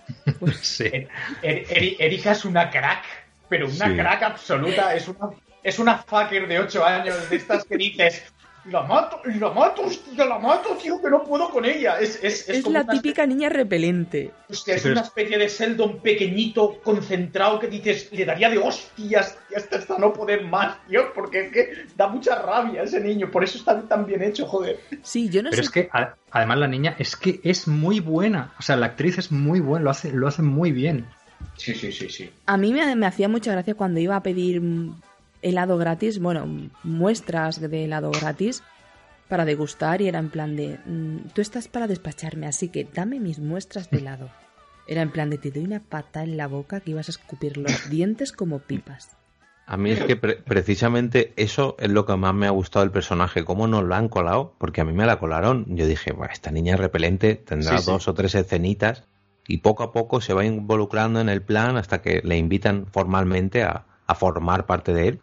Sí. Er- Er- Eri- Erika es una crack, pero una Sí. crack absoluta. Es una, es una fucker de 8 años, de estas que dices, la mato, la mato, hostia, la mato, tío, que no puedo con ella. Es, es, Es, como la una típica niña repelente. hostia, es Sí, pero una es- especie de Sheldon pequeñito, concentrado, que dices, le daría de hostias y hasta, hasta no poder más, tío, porque es que da mucha rabia ese niño. Por eso está tan bien hecho, joder. Sí, yo no Pero sé. es que a- además la niña es que es muy buena. O sea, la actriz es muy buena, lo hace, lo hace muy bien. Sí, sí, sí, sí. A mí me, me hacía mucha gracia cuando iba a pedir helado gratis, bueno, muestras de helado gratis para degustar y era en plan de, mm, tú estás para despacharme, así que dame mis muestras de helado. Era en plan de, te doy una pata en la boca que ibas a escupir los dientes como pipas. A mí es que pre- precisamente eso es lo que más me ha gustado del personaje, cómo nos lo han colado, porque a mí me la colaron. Yo dije, "Buah, esta niña es repelente tendrá Sí, sí. dos o tres escenitas y poco a poco se va involucrando en el plan hasta que le invitan formalmente a, a formar parte de él.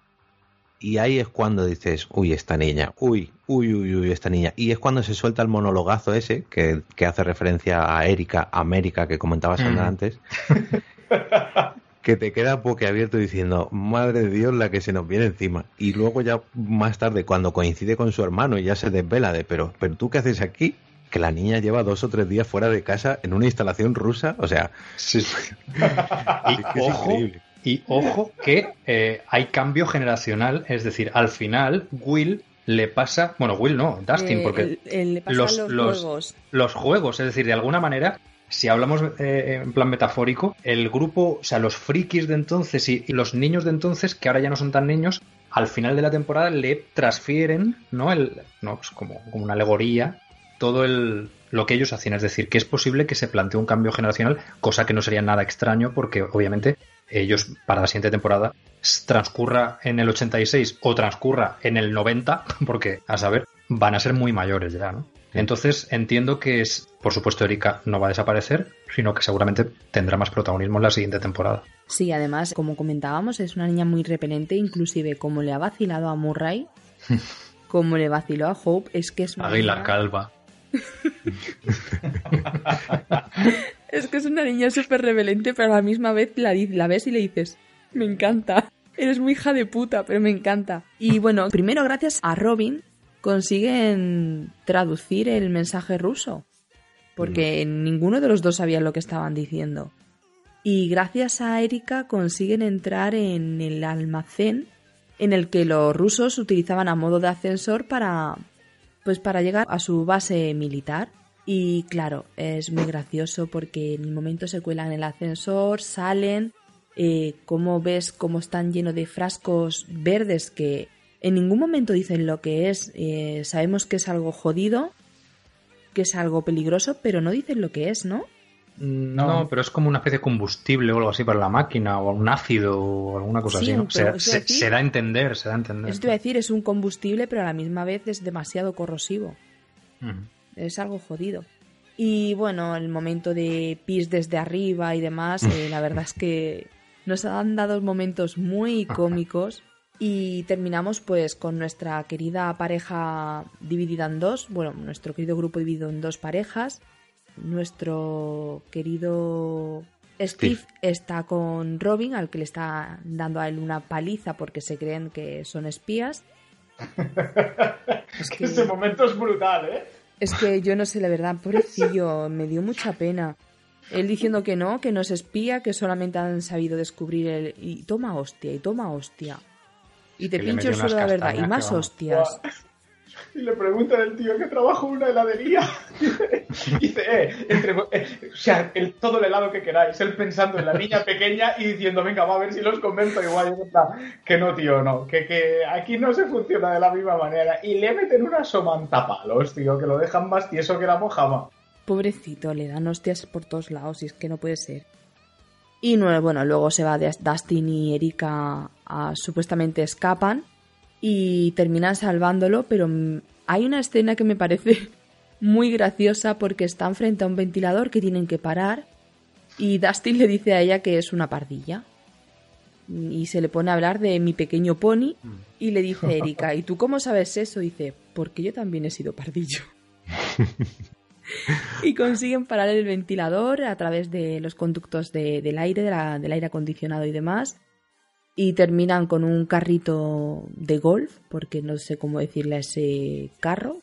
Y ahí es cuando dices, uy, esta niña, uy, uy, uy, uy, esta niña. Y es cuando se suelta el monologazo ese, que, que hace referencia a Erika, América, que comentaba Sandra Mm. antes, que te queda boquiabierto diciendo, madre de Dios, la que se nos viene encima. Y luego ya más tarde, cuando coincide con su hermano y ya se desvela de, pero, pero tú qué haces aquí? Que la niña lleva dos o tres días fuera de casa en una instalación rusa. O sea, Sí. es que es ojo, increíble. Y ojo que eh, hay cambio generacional, es decir, al final Will le pasa, bueno, Will no, Dustin, Eh, porque el- el- le pasan los- los, los- juegos. los juegos, es decir, de alguna manera, si hablamos eh, en plan metafórico, el grupo, o sea, los frikis de entonces y, y los niños de entonces, que ahora ya no son tan niños, al final de la temporada le transfieren, ¿no? El, no pues como, como una alegoría, todo el, lo que ellos hacían. Es decir, que es posible que se plantee un cambio generacional, cosa que no sería nada extraño, porque obviamente ellos para la siguiente temporada transcurra en el 86 o transcurra en el 90, porque a saber, van a ser muy mayores ya, ¿no? Entonces entiendo que es, por supuesto, Erika no va a desaparecer, sino que seguramente tendrá más protagonismo en la siguiente temporada. Sí, además, como comentábamos, es una niña muy repelente, inclusive como le ha vacilado a Murray, como le vaciló a Hope, es que es una Águila niña- calva. Es que es una niña súper rebelente, pero a la misma vez la, la ves y le dices, me encanta. Eres muy hija de puta, pero me encanta. Y bueno, primero gracias a Robin consiguen traducir el mensaje ruso, porque ninguno de los dos sabía lo que estaban diciendo. Y gracias a Erika consiguen entrar en el almacén en el que los rusos utilizaban a modo de ascensor para pues para llegar a su base militar. Y claro, es muy gracioso porque en el momento se cuelan en el ascensor, salen, eh, como ves cómo están llenos de frascos verdes que en ningún momento dicen lo que es. eh, sabemos que es algo jodido, que es algo peligroso, pero no dicen lo que es, ¿no? No, pero es como una especie de combustible o algo así para la máquina, o un ácido o alguna cosa Sí, así, Se, decir- se da a entender, se da a entender. Eso te iba a decir, es un combustible, pero a la misma vez es demasiado corrosivo. Es algo jodido. Y bueno, el momento de pis desde arriba y demás, eh, la verdad es que nos han dado momentos muy cómicos. Y terminamos pues con nuestra querida pareja dividida en dos, bueno, nuestro querido grupo dividido en dos parejas. Nuestro querido Steve, Steve. está con Robin, al que le está dando a él una paliza porque se creen que son espías. Es que- Ese momento es brutal, ¿eh? es que yo no sé, la verdad, pobrecillo, me dio mucha pena. Él diciendo que no, que no es espía, que solamente han sabido descubrir el... Y toma hostia, y toma hostia. Y te Que le pincho de verdad. Y más que hostias. Y le pregunta el tío que trabaja en una heladería. Dice, eh, entre, eh, o sea, el, todo el helado que queráis. Él pensando en la niña pequeña y diciendo, venga, va a ver si los convenzo igual. Y que no, tío, no. Que, que aquí no se funciona de la misma manera. Y le meten una somantapalos, tío, que lo dejan más tieso que la mojama. Pobrecito, le dan hostias por todos lados y es que no puede ser. Y no, bueno, luego se va de Dustin y Erika a, supuestamente escapan y terminan salvándolo, pero hay una escena que me parece muy graciosa porque están frente a un ventilador que tienen que parar y Dustin le dice a ella que es una pardilla. Y se le pone a hablar de mi pequeño pony y le dice Erika, ¿y tú cómo sabes eso? dice, porque yo también he sido pardillo. y consiguen parar el ventilador a través de los conductos de- del aire, de la- del aire acondicionado y demás. Y terminan con un carrito de golf, porque no sé cómo decirle a ese carro.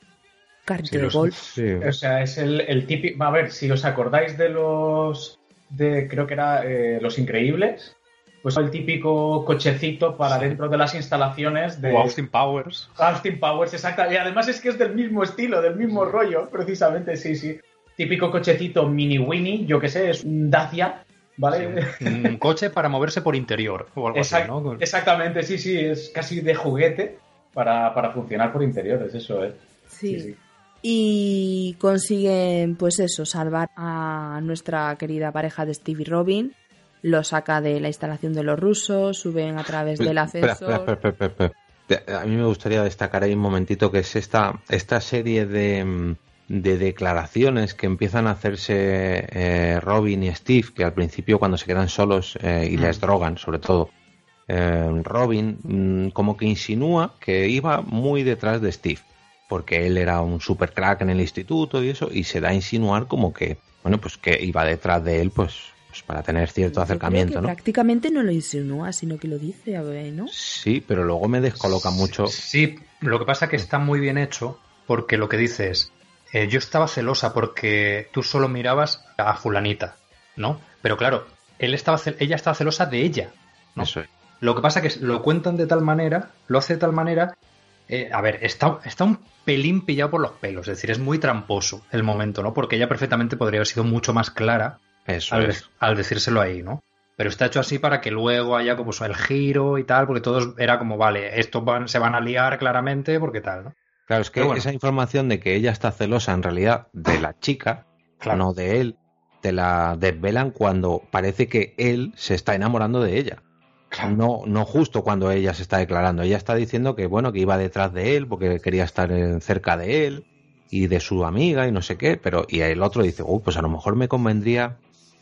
Carrito Sí, de los- golf. Sí. O sea, es el, el típico. A ver, si os acordáis de los. de Creo que era eh, Los Increíbles. Pues el típico cochecito para dentro de las instalaciones de. O Austin Powers. Austin Powers, exacto. Y además es que es del mismo estilo, del mismo rollo, precisamente, sí, sí. Típico cochecito mini Winnie, yo que sé, es un Dacia, ¿vale? Un coche para moverse por interior o algo así, ¿no? Exactamente, sí, sí, es casi de juguete para, para funcionar por interiores, eso es. Sí. Sí, sí. Y consiguen, pues eso, salvar a nuestra querida pareja de Steve y Robin. Lo saca de la instalación de los rusos, suben a través del ascensor. espera, espera, espera, espera, espera. A mí me gustaría destacar ahí un momentito que es esta, esta serie de, mm, de declaraciones que empiezan a hacerse eh, Robin y Steve, que al principio cuando se quedan solos eh, y les drogan, sobre todo, eh, Robin mm, como que insinúa que iba muy detrás de Steve, porque él era un super crack en el instituto y eso, y se da a insinuar como que, bueno, pues que iba detrás de él, pues, pues para tener cierto Yo creo acercamiento, que ¿no? Prácticamente no lo insinúa, sino que lo dice, a ver, ¿no? Sí, pero luego me descoloca mucho. Sí, lo que pasa es que está muy bien hecho porque lo que dice es, eh, yo estaba celosa porque tú solo mirabas a fulanita, ¿no? Pero claro, él estaba ella estaba celosa de ella, ¿no? Eso es. Lo que pasa es que lo cuentan de tal manera, lo hace de tal manera. eh, a ver, está, está un pelín pillado por los pelos, es decir, es muy tramposo el momento, ¿no? Porque ella perfectamente podría haber sido mucho más clara Eso al, es. al decírselo ahí, ¿no? Pero está hecho así para que luego haya como el giro y tal, porque todos era como, vale, estos van, se van a liar claramente porque tal, ¿no? Claro, es que bueno. esa información de que ella está celosa en realidad de la chica, Claro. no de él, te la desvelan cuando parece que él se está enamorando de ella. No, no justo cuando ella se está declarando. Ella está diciendo que bueno, que iba detrás de él porque quería estar cerca de él y de su amiga y no sé qué, pero y el otro dice, uy, pues a lo mejor me convendría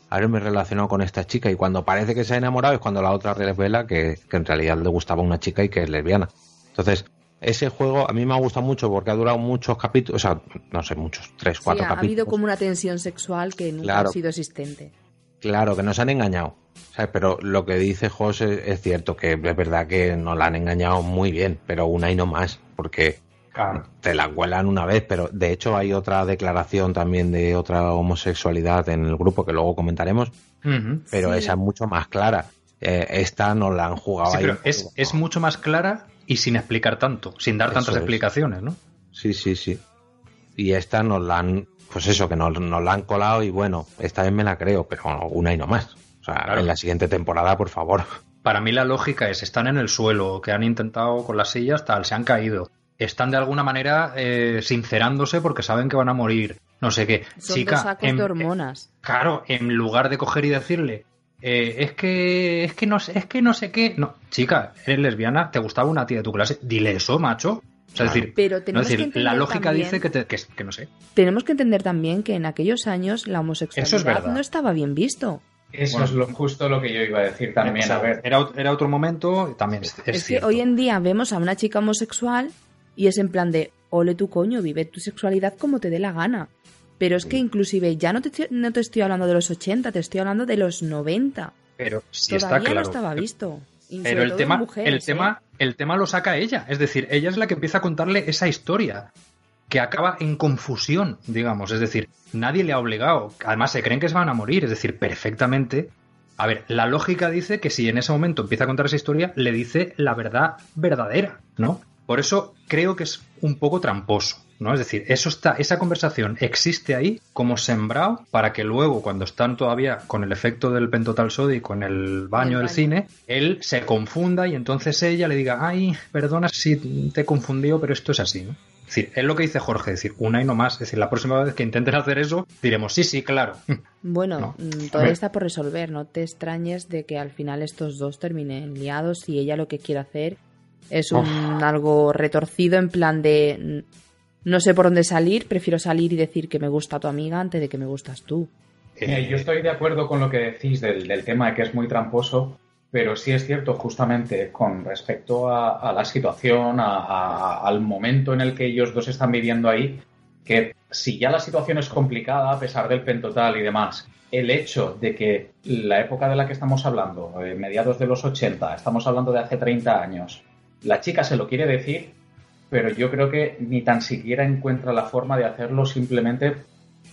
haberme relacionado con esta chica y cuando parece que se ha enamorado es cuando la otra revela que, que en realidad le gustaba una chica y que es lesbiana. Entonces, ese juego a mí me ha gustado mucho porque ha durado muchos capítulos, o sea, no sé, muchos, tres, Sí, cuatro ha capítulos. habido como una tensión sexual que nunca Claro. ha sido existente. Claro, que nos han engañado. ¿sabes? Pero lo que dice José es cierto, que es verdad que nos la han engañado muy bien, pero una y no más, porque Claro. te la cuelan una vez, pero de hecho hay otra declaración también de otra homosexualidad en el grupo que luego comentaremos, pero Sí. esa es mucho más clara. Eh, esta nos la han jugado Sí, ahí. pero es, es mucho más clara y sin explicar tanto, sin dar Eso tantas es. explicaciones, ¿no? Sí, sí, sí. Y esta nos la han, pues eso, que nos, nos la han colado y bueno, esta vez me la creo, pero una y no más. O sea, Claro. en la siguiente temporada, por favor. Para mí la lógica es, están en el suelo, que han intentado con las sillas, tal, se han caído. Están de alguna manera eh, sincerándose porque saben que van a morir. No sé qué. Son Chica, dos sacos en- de hormonas. Claro, en lugar de coger y decirle, eh, es que es que no sé, es que no sé qué. No, chica, eres lesbiana, te gustaba una tía de tu clase, dile eso, macho. O sea, es decir, Pero no, tenemos es decir, que entender la lógica también- dice que, te- que, que no sé. Tenemos que entender también que en aquellos años la homosexualidad es no estaba bien visto. Eso Bueno. es lo, justo lo que yo iba a decir también. A ver, Era, era otro momento, también es, es Es, que cierto. hoy en día vemos a una chica homosexual y es en plan de, ole tu coño, vive tu sexualidad como te dé la gana. Pero es que inclusive ya no te, estoy- no te estoy hablando de los 80, te estoy hablando de los 90. Pero sí Todavía está claro. no estaba visto. Y Pero el tema, mujeres, el ¿eh? tema, el tema lo saca ella. Es decir, ella es la que empieza a contarle esa historia que acaba en confusión, digamos. Es decir, nadie le ha obligado. Además, se creen que se van a morir. Es decir, perfectamente A ver, la lógica dice que si en ese momento empieza a contar esa historia, le dice la verdad verdadera, ¿no? Por eso creo que es un poco tramposo, ¿no? Es decir, eso está, esa conversación existe ahí como sembrado para que luego, cuando están todavía con el efecto del pentotal y con el baño El del baño. cine, él se confunda y entonces ella le diga, ay, perdona si te he confundido, pero esto es así, ¿no? Es decir, es lo que dice Jorge, es decir, una y no más. Es decir, la próxima vez que intenten hacer eso, diremos, sí, sí, claro. Bueno, No. mm, todavía está por resolver. No te extrañes de que al final estos dos terminen liados y ella lo que quiere hacer es un algo retorcido en plan de no sé por dónde salir, prefiero salir y decir que me gusta tu amiga antes de que me gustas tú. Mira, yo estoy de acuerdo con lo que decís del, tema de que es muy tramposo, pero sí es cierto justamente con respecto a, la situación, al momento en el que ellos dos están viviendo ahí, que si ya la situación es complicada a pesar del pentotal y demás, el hecho de que la época de la que estamos hablando, eh, mediados de los 80, estamos hablando de hace 30 años, la chica se lo quiere decir, pero yo creo que ni tan siquiera encuentra la forma de hacerlo simplemente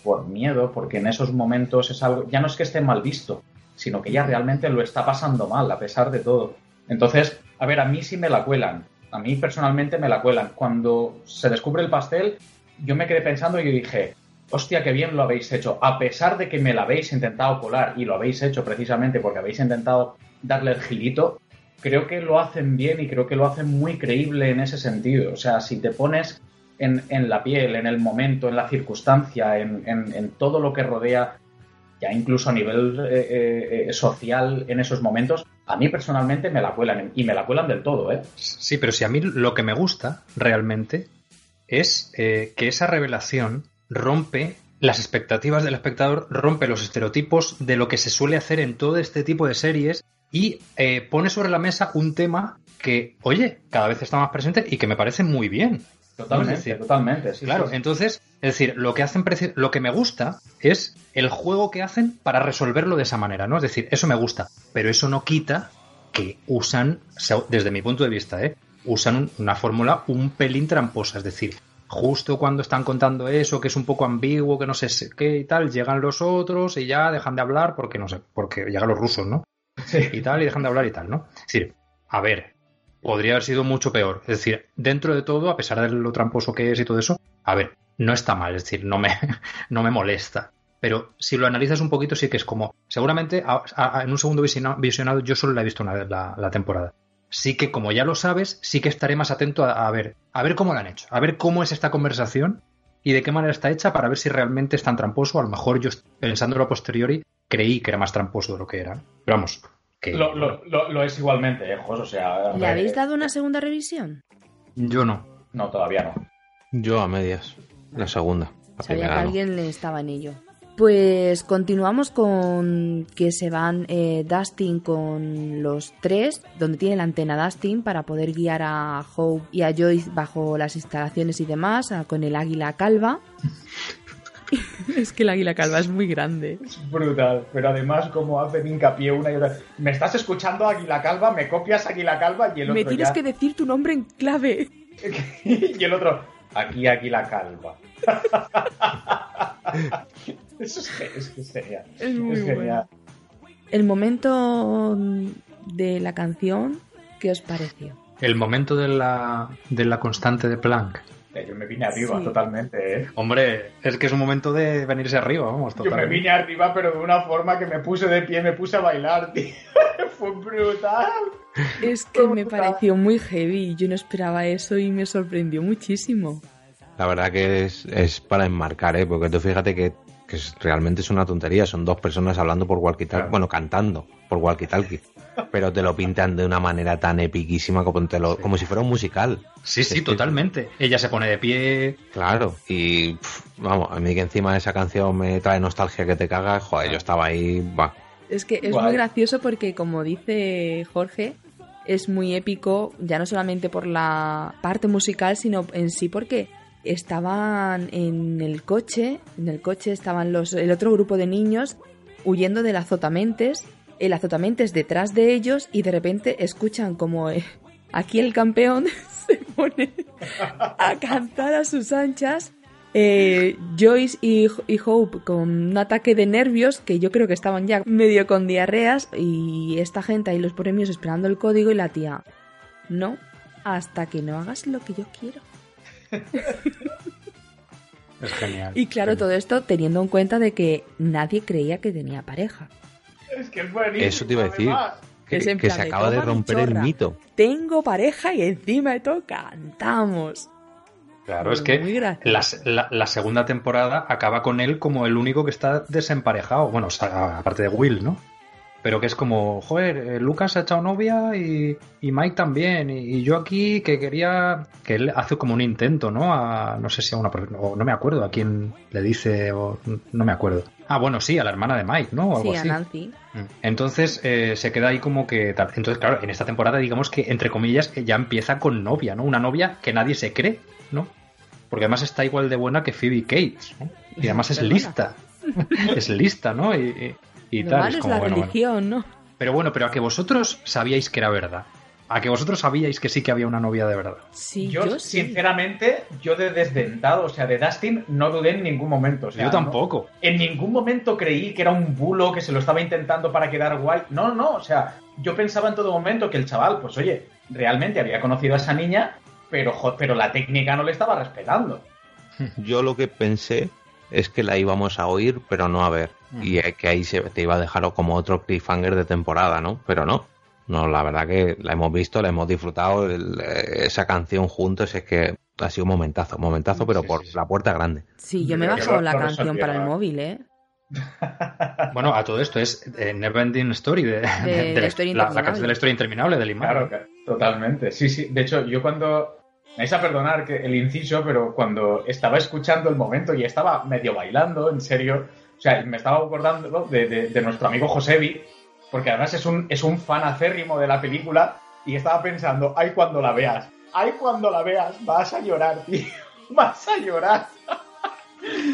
por miedo, porque en esos momentos es algo, ya no es que esté mal visto, sino que ya realmente lo está pasando mal, a pesar de todo. Entonces, a ver, a mí sí me la cuelan, a mí personalmente me la cuelan. Cuando se descubre el pastel, yo me quedé pensando y dije, hostia, qué bien lo habéis hecho, a pesar de que me la habéis intentado colar, y lo habéis hecho precisamente porque habéis intentado darle el girito, creo que lo hacen bien y creo que lo hacen muy creíble en ese sentido. O sea, si te pones en, en la piel, en el momento, en la circunstancia, en, en- todo lo que rodea, ya incluso a nivel eh, eh, eh, social en esos momentos, a mí personalmente me la cuelan y me la cuelan del todo, ¿eh? Sí, pero si a mí lo que me gusta realmente es que esa revelación rompe las expectativas del espectador, rompe los estereotipos de lo que se suele hacer en todo este tipo de series y eh, pone sobre la mesa un tema que, oye, cada vez está más presente y que me parece muy bien. Totalmente, decir, totalmente. sí, claro, sí, entonces, es decir, lo que hacen lo que me gusta es el juego que hacen para resolverlo de esa manera, ¿no? Es decir, eso me gusta, pero eso no quita que usan, desde mi punto de vista, ¿eh? usan un- una fórmula un pelín tramposa, es decir, justo cuando están contando eso, que es un poco ambiguo, que no sé qué y tal, llegan los otros y ya dejan de hablar porque no sé, porque llegan los rusos, ¿no? Y tal, y dejan de hablar y tal, ¿no? Es decir, a ver, podría haber sido mucho peor. Es decir, dentro de todo, a pesar de lo tramposo que es y todo eso, a ver, no está mal, es decir, no me, no me molesta. Pero si lo analizas un poquito, sí que es como, seguramente en un segundo visiona- visionado yo solo la he visto una vez la, temporada. Sí que como ya lo sabes, sí que estaré más atento a, a ver, a ver cómo la han hecho, a ver cómo es esta conversación y de qué manera está hecha para ver si realmente es tan tramposo. A lo mejor yo, pensándolo a posteriori, creí que era más tramposo de lo que era. Vamos, que Lo, lo- lo- lo es igualmente, ¿eh, Jos? O sea, ¿Le habéis dado una segunda revisión? yo no. No, todavía no. Yo a medias. La segunda. La Sabía que alguien le estaba en ello. Pues continuamos con que se van eh, Dustin con los tres, donde tiene la antena Dustin para poder guiar a Hope y a Joyce bajo las instalaciones y demás, con el águila calva. es que el águila calva es muy grande. Es brutal, pero además como hacen hincapié una y otra. ¿Me estás escuchando Águila Calva? ¿Me copias Águila Calva? Y el otro Me tienes ya- que decir tu nombre en clave. y el otro, aquí Águila Calva. Eso es, genial. Es muy genial. El momento de la canción, ¿qué os pareció? El momento de la, de la constante de Planck. Yo me vine arriba Sí. totalmente, ¿eh? Hombre, es que es un momento de venirse arriba, vamos, Yo me totalmente. vine arriba, pero de una forma que me puse de pie, me puse a bailar, tío. Fue brutal. Es que me pareció muy heavy, yo no esperaba eso y me sorprendió muchísimo. La verdad que es, es para enmarcar, ¿eh? Porque tú fíjate que, que es- realmente es una tontería. Son dos personas hablando por walkie-talkie, Claro. bueno, cantando por walkie-talkie. Pero te lo pintan de una manera tan epiquísima como, te lo, como si fuera un musical. Sí, sí, Es que- totalmente. Ella se pone de pie. Claro. Y pf, vamos, a mí que encima esa canción me trae nostalgia que te cagas, joder, yo estaba ahí, va. Es que es muy gracioso porque, como dice Jorge, es muy épico, ya no solamente por la parte musical, sino en sí porque estaban en el coche, en el coche estaban los, el otro grupo de niños huyendo del azotamentes, el azotamentes detrás de ellos y de repente escuchan como eh, aquí el campeón se pone a cantar a sus anchas Eh, Joyce y, y Hope con un ataque de nervios que yo creo que estaban ya medio con diarreas y esta gente ahí los premios esperando el código y la tía, no, hasta que no hagas lo que yo quiero. Es genial. Y claro, todo esto teniendo en cuenta de que nadie creía que tenía pareja. Es que es buenísimo. Eso te iba a decir. Que, Es en que plan se acaba de "Toma, romper el bichorra". mito. Tengo pareja y encima de todo cantamos. Claro, es Muy que la, la- la segunda temporada acaba con él como el único que está desemparejado. Bueno, o sea, aparte de Will, ¿no? Pero que es como, joder, eh, Lucas ha echado novia y, y Mike también. Y, y yo aquí que quería. Que él hace como un intento, ¿no? A, no sé si a una persona. o No me acuerdo a quién le dice. O, no me acuerdo. Ah, bueno, sí, a la hermana de Mike, ¿no? O algo Sí, a así. Nancy. Entonces eh, se queda ahí como que tal. Entonces, claro, en esta temporada, digamos que, entre comillas, ya empieza con novia, ¿no? Una novia que nadie se cree, ¿no? Porque además está igual de buena que Phoebe Cates, ¿no? Y además es lista. es lista, ¿no? Y, y- Lo tal. malo Es es como, la bueno, bueno. religión, ¿no? Pero bueno, pero a que vosotros sabíais que era verdad. A que vosotros sabíais que sí que había una novia de verdad. Sí, Yo, yo, sí. sinceramente, yo de desdentado, o sea, de Dustin, no dudé en ningún momento. o sea, Yo no- tampoco. en ningún momento creí que era un bulo que se lo estaba intentando para quedar guay. No, no, o sea, yo pensaba en todo momento que el chaval, pues oye, realmente había conocido a esa niña, pero, pero la técnica no le estaba respetando. Yo lo que pensé es que la íbamos a oír, pero no a ver. Mm. Y que ahí se te iba a dejar como otro cliffhanger de temporada, ¿no? Pero no. No, la verdad que la hemos visto, la hemos disfrutado. el- eh, esa canción juntos es que ha sido un momentazo, momentazo, pero Sí, por sí, sí. la puerta grande. Sí, yo me he bajado la canción para el móvil, ¿eh? Bueno, a todo esto es eh, Neverending Story de, de- de la historia la, la interminable. canción de la historia interminable de Limar. Claro, totalmente. Sí, sí. De hecho, yo cuando. Me vais a perdonar que el inciso, pero cuando estaba escuchando el momento y estaba medio bailando, en serio, o sea, me estaba acordando de, de- de nuestro amigo Josebi, porque además es un, es un fan acérrimo de la película, y estaba pensando, ay, cuando la veas, ay, cuando la veas, vas a llorar, tío, vas a llorar.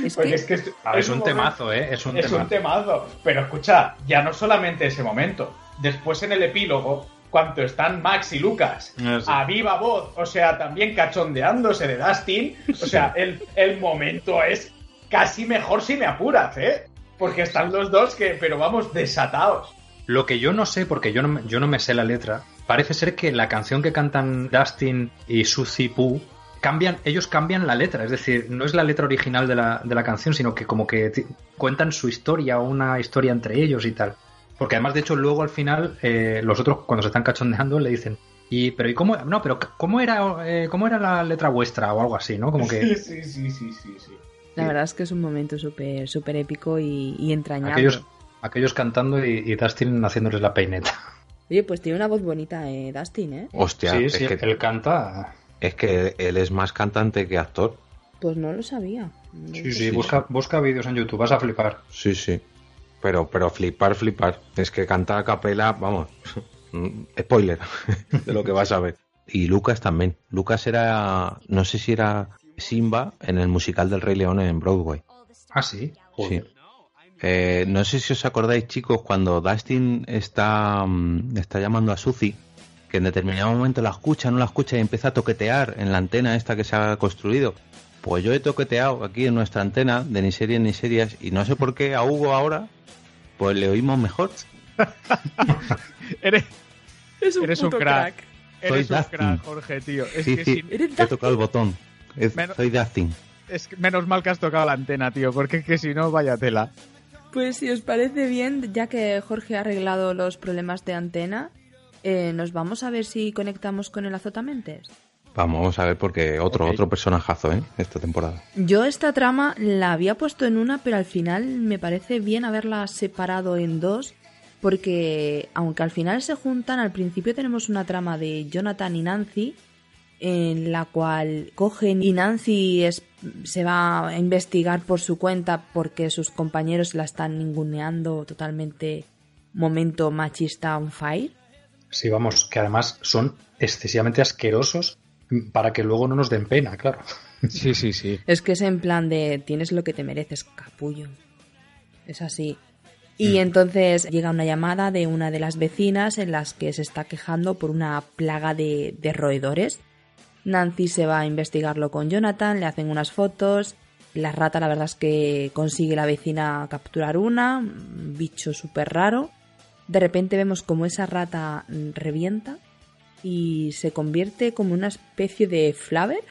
Es Porque que, es que es, A ver, es es un momento- temazo, ¿eh? Es un es temazo. un temazo. Pero escucha, ya no solamente ese momento. Después en el epílogo, cuando están Max y Lucas Ah, sí. a viva voz, o sea, también cachondeándose de Dustin, o sea, el, el momento es casi mejor si me apuras, ¿eh? Porque están los dos que, pero vamos, desatados. Lo que yo no sé, porque yo no, me- yo no me sé la letra, parece ser que la canción que cantan Dustin y Suzy Poo cambian, ellos cambian la letra, es decir, no es la letra original de la, de la canción, sino que como que cuentan su historia o una historia entre ellos y tal. Porque además, de hecho, luego al final, eh, los otros cuando se están cachondeando le dicen, y pero ¿y cómo? No, pero ¿cómo era, eh, cómo era la letra vuestra o algo así, ¿no? Como que Sí, sí, sí, sí, sí. sí. la verdad es que es un momento súper súper épico y, y entrañable. aquellos, aquellos cantando y, y Dustin haciéndoles la peineta. Oye, pues tiene una voz bonita, eh, Dustin, ¿eh? Hostia, sí, es, sí, que, él canta. es que él es más cantante que actor. Pues no lo sabía. Sí, Sí, sí, sí. busca, busca vídeos en YouTube, vas a flipar. Sí, sí. Pero, pero flipar, flipar. Es que cantar a capela, vamos, spoiler de lo que vas a ver. Y Lucas también. Lucas era, no sé si era Simba en el musical del Rey León en Broadway. Ah, sí. Sí. Eh, no sé si os acordáis, chicos, cuando Dustin está, mm, está llamando a Suzy, que en determinado momento la escucha, no la escucha y empieza a toquetear en la antena esta que se ha construido. Pues yo he toqueteado aquí en nuestra antena de ni series ni series y no sé por qué a Hugo ahora pues le oímos mejor. Eres, Es un Eres un puto crack. eres Soy un Dustin. crack, Jorge, tío. Es sí, que sí, Eres he tocado el botón. Es- Menos- soy Dustin. es que menos mal que has tocado la antena, tío, porque es que si no, vaya tela. Pues si os parece bien, ya que Jorge ha arreglado los problemas de antena, eh, nos vamos a ver si conectamos con el azotamentes. Vamos a ver porque otro, otro personajazo, ¿eh? Esta temporada. Yo esta trama la había puesto en una, pero al final me parece bien haberla separado en dos, porque aunque al final se juntan, al principio tenemos una trama de Jonathan y Nancy, en la cual cogen y Nancy es- se va a investigar por su cuenta porque sus compañeros la están ninguneando totalmente momento machista on fire. Sí, vamos, que además son excesivamente asquerosos para que luego no nos den pena, claro. Sí, sí, sí. Es que es en plan de tienes lo que te mereces, capullo. Es así. Y entonces llega una llamada de una de las vecinas en las que se está quejando por una plaga de, de roedores. Nancy se va a investigarlo con Jonathan, le hacen unas fotos La rata la verdad es que consigue la vecina capturar una, un bicho súper raro. De repente vemos como esa rata revienta y se convierte como una especie de flaver,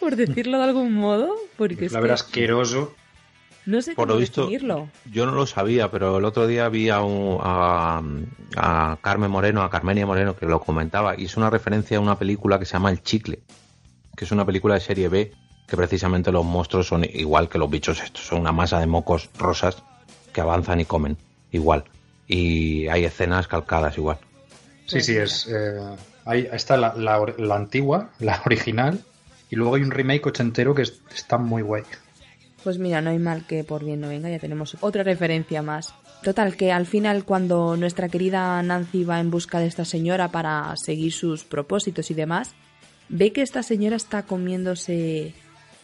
por decirlo de algún modo. Porque es Flaver que asqueroso. no sé Por cómo lo visto, definirlo. yo no lo sabía, pero el otro día vi a, un- a, a Carmen Moreno, a Carmenia Moreno, que lo comentaba, y es una referencia a una película que se llama El Chicle, que es una película de serie B, que precisamente los monstruos son igual que los bichos estos, son una masa de mocos rosas que avanzan y comen, igual. Y hay escenas calcadas igual. Sí, sí, es. eh, ahí está la, la la antigua, la original, y luego hay un remake ochentero que es- está muy guay. Pues mira, no hay mal que por bien no venga, ya tenemos otra referencia más. Total, que al final cuando nuestra querida Nancy va en busca de esta señora para seguir sus propósitos y demás, ve que esta señora está comiéndose,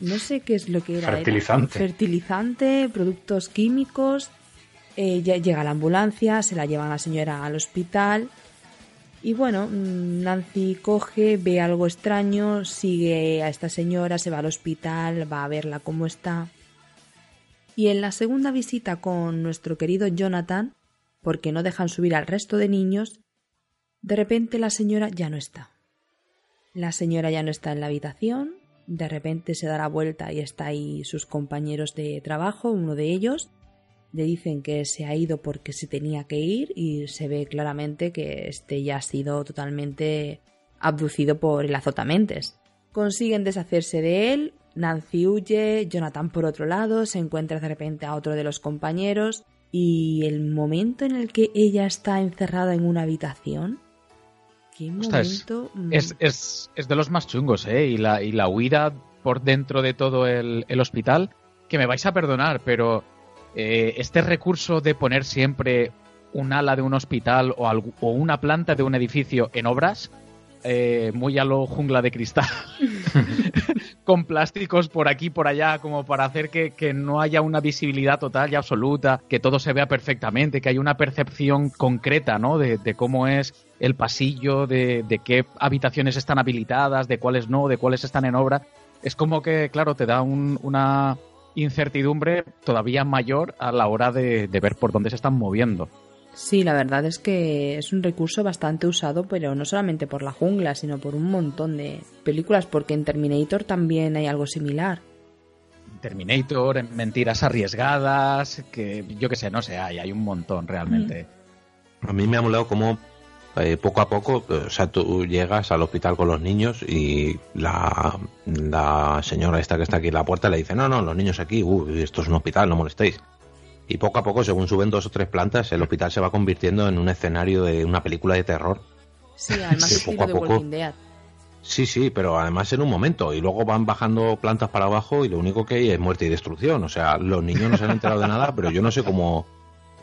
no sé qué es lo que era. era Fertilizante. fertilizante, productos químicos. Eh, llega la ambulancia, se la llevan a la señora al hospital. Y bueno, mm, Nancy coge, ve algo extraño, sigue a esta señora, se va al hospital, va a verla cómo está. Y en la segunda visita con nuestro querido Jonathan, porque no dejan subir al resto de niños, de repente la señora ya no está. La señora ya no está en la habitación, de repente se da la vuelta y está ahí sus compañeros de trabajo, uno de ellos, le dicen que se ha ido porque se tenía que ir y se ve claramente que este ya ha sido totalmente abducido por el azotamentes. Consiguen deshacerse de él, Nancy huye, Jonathan por otro lado se encuentra de repente a otro de los compañeros y el momento en el que ella está encerrada en una habitación, qué momento Es, es, es de los más chungos, ¿eh? Y la, y la huida por dentro de todo el, el hospital, que me vais a perdonar, pero eh, este recurso de poner siempre un ala de un hospital o, una planta de un edificio en obras, eh, muy a lo jungla de cristal, con plásticos por aquí por allá, como para hacer que, que no haya una visibilidad total y absoluta, que todo se vea perfectamente, que haya una percepción concreta, ¿no? De, de cómo es el pasillo, de, de qué habitaciones están habilitadas, de cuáles no, de cuáles están en obra. Es como que, claro, te da un- una incertidumbre todavía mayor a la hora de, de ver por dónde se están moviendo. Sí, la verdad es que es un recurso bastante usado, pero no solamente por la jungla, sino por un montón de películas, porque en Terminator también hay algo similar. Terminator, en mentiras arriesgadas, que yo qué sé, no sé, hay, hay un montón realmente. A mí me ha molado como eh, poco a poco, eh, o sea, tú llegas al hospital con los niños y la, la señora esta que está aquí en la puerta le dice, no, no, los niños aquí, uy, esto es un hospital, no molestéis. Y poco a poco, según suben dos o tres plantas, el hospital se va convirtiendo en un escenario de una película de terror. Sí, además Sí, poco a poco. Sí, sí, pero además en un momento. Y luego van bajando plantas para abajo y lo único que hay es muerte y destrucción. O sea, los niños no se han enterado de nada, pero yo no sé cómo.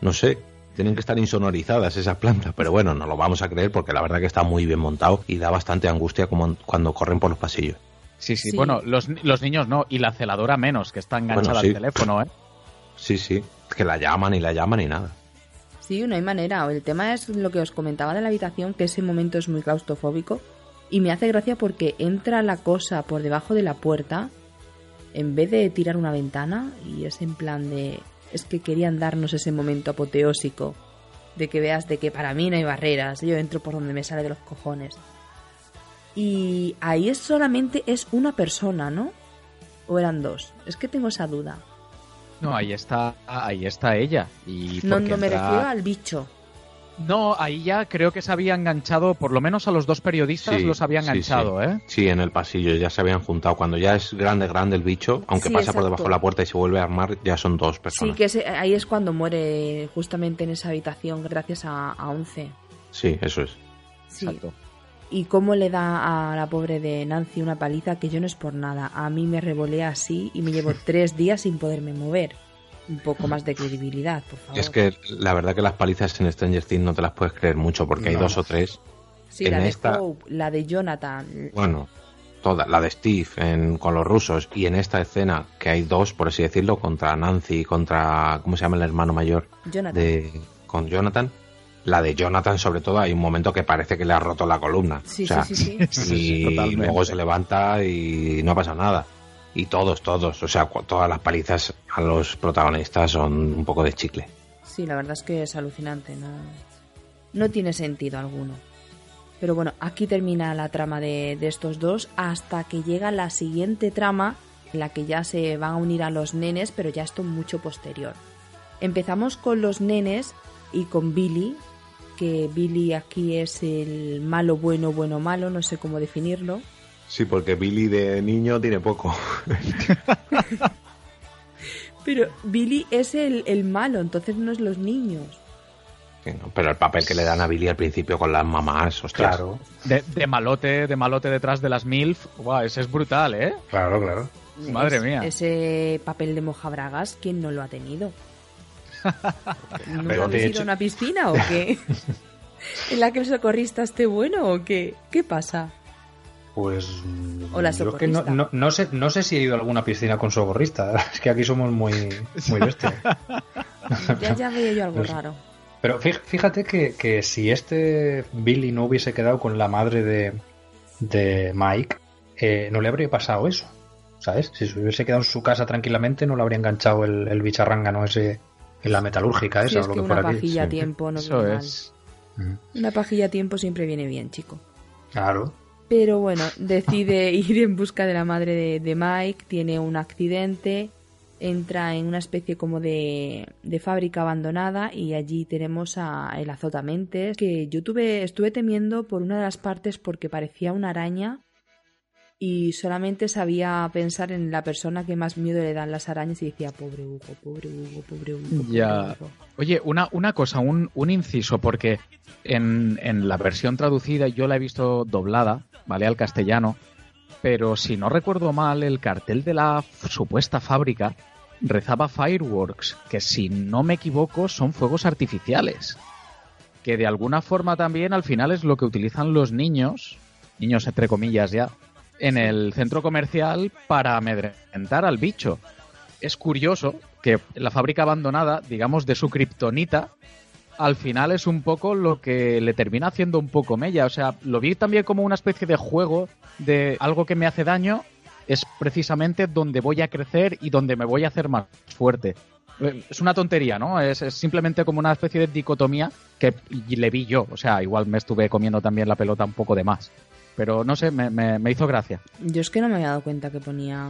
No sé. Tienen que estar insonorizadas esas plantas. Pero bueno, no lo vamos a creer porque la verdad que está muy bien montado y da bastante angustia como cuando corren por los pasillos. Sí, sí, Sí. bueno, los, los niños no, y la celadora menos, que está enganchada Bueno, sí. al teléfono, ¿eh? Sí, sí. Que la llaman y la llaman y nada. Sí, no hay manera. El tema es lo que os comentaba de la habitación, que ese momento es muy claustrofóbico. Y me hace gracia porque entra la cosa por debajo de la puerta en vez de tirar una ventana y es en plan de... Es que querían darnos ese momento apoteósico de que veas de que para mí no hay barreras, yo entro por donde me sale de los cojones. Y ahí es solamente es una persona, ¿no? ¿O eran dos? Es que tengo esa duda. No, ahí está, ahí está ella. Y No, no me entra- refiero al bicho. No, ahí ya creo que se había enganchado, por lo menos a los dos periodistas Sí, los había sí, enganchado, sí. ¿eh? Sí, en el pasillo ya se habían juntado. Cuando ya es grande, grande el bicho, aunque Sí, pasa por debajo de la puerta y se vuelve a armar, ya son dos Sí, personas. que ese- ahí es cuando muere justamente en esa habitación gracias a, a Once. Sí, eso es. Sí. Exacto. Y cómo le da a la pobre de Nancy una paliza que yo no es por nada. A mí me revolea así y me llevo tres días sin poderme mover. Un poco más de credibilidad, por favor. Es que la verdad que las palizas en Stranger Things no te las puedes creer mucho porque hay No. dos o tres. sí, en la de esta- Hope, la de Jonathan. Bueno, toda la de Steve en- con los rusos y en esta escena que hay dos, por así decirlo, contra Nancy y contra ¿cómo se llama el hermano mayor Jonathan. de con Jonathan? La de Jonathan sobre todo hay un momento que parece que le ha roto la columna. Sí, O sea, sí, sí, sí. y Totalmente. luego se levanta y no pasa nada. Y todos, todos. O sea, todas las palizas a los protagonistas son un poco de chicle. Sí, la verdad es que es alucinante, no, no tiene sentido alguno. Pero bueno, aquí termina la trama de, de estos dos hasta que llega la siguiente trama en la que ya se van a unir a los nenes, pero ya esto mucho posterior. Empezamos con los nenes y con Billy, que Billy aquí es el malo, bueno, bueno, malo, no sé cómo definirlo. Sí, porque Billy de niño tiene poco. Pero Billy es el, el malo, entonces no es los niños. No, Pero el papel que le dan a Billy al principio con las mamás, ostras. Claro, De, de malote, de malote detrás de las MILF, guau, ese es brutal, ¿eh? claro, claro. Madre Es- mía. Ese papel de mojabragas, ¿quién no lo ha tenido? ¿Nunca Pero habéis de ido a una piscina o qué? ¿En la que el socorrista esté bueno o qué? ¿Qué pasa? Pues O la yo es que no, no, no sé, no sé si he ido a alguna piscina con socorrista. Es que aquí somos muy, muy bestias. Ya, ya veía yo algo Pues- raro. Pero fí- fíjate que, que si este Billy no hubiese quedado con la madre de, de Mike, eh, no le habría pasado eso. ¿Sabes? Si se hubiese quedado en su casa tranquilamente, no le habría enganchado el, el bicharrángano ese en la metalúrgica esa es o lo que que una aquí. pajilla a tiempo no Eso viene mal. es. Ujú. Una pajilla a tiempo siempre viene bien, chico. Claro. Pero bueno, decide ir en busca de la madre de, Mike, tiene un accidente, entra en una especie como de, de fábrica abandonada y allí tenemos a el azotamentes, que yo tuve, estuve temiendo por una de las partes porque parecía una araña y solamente sabía pensar en la persona que más miedo le dan las arañas y decía, pobre Hugo, pobre Hugo, pobre Hugo. pobre Ya. Hugo". Oye, una, una cosa, un, un inciso, porque en, en la versión traducida yo la he visto doblada, ¿vale? Al castellano, pero si no recuerdo mal, el cartel de la supuesta fábrica rezaba Fireworks, que si no me equivoco son fuegos artificiales. Que de alguna forma también al final es lo que utilizan los niños, niños entre comillas ya, en el centro comercial para amedrentar al bicho. Es curioso que la fábrica abandonada, digamos, de su kriptonita, al final es un poco lo que le termina haciendo un poco mella. O sea, lo vi también como una especie de juego de algo que me hace daño, es precisamente donde voy a crecer y donde me voy a hacer más fuerte. Es una tontería, ¿no? Es, es simplemente como una especie de dicotomía que le vi yo. O sea, igual me estuve comiendo también la pelota un poco de más. Pero no sé, me, me- me hizo gracia. Yo es que no me había dado cuenta que ponía...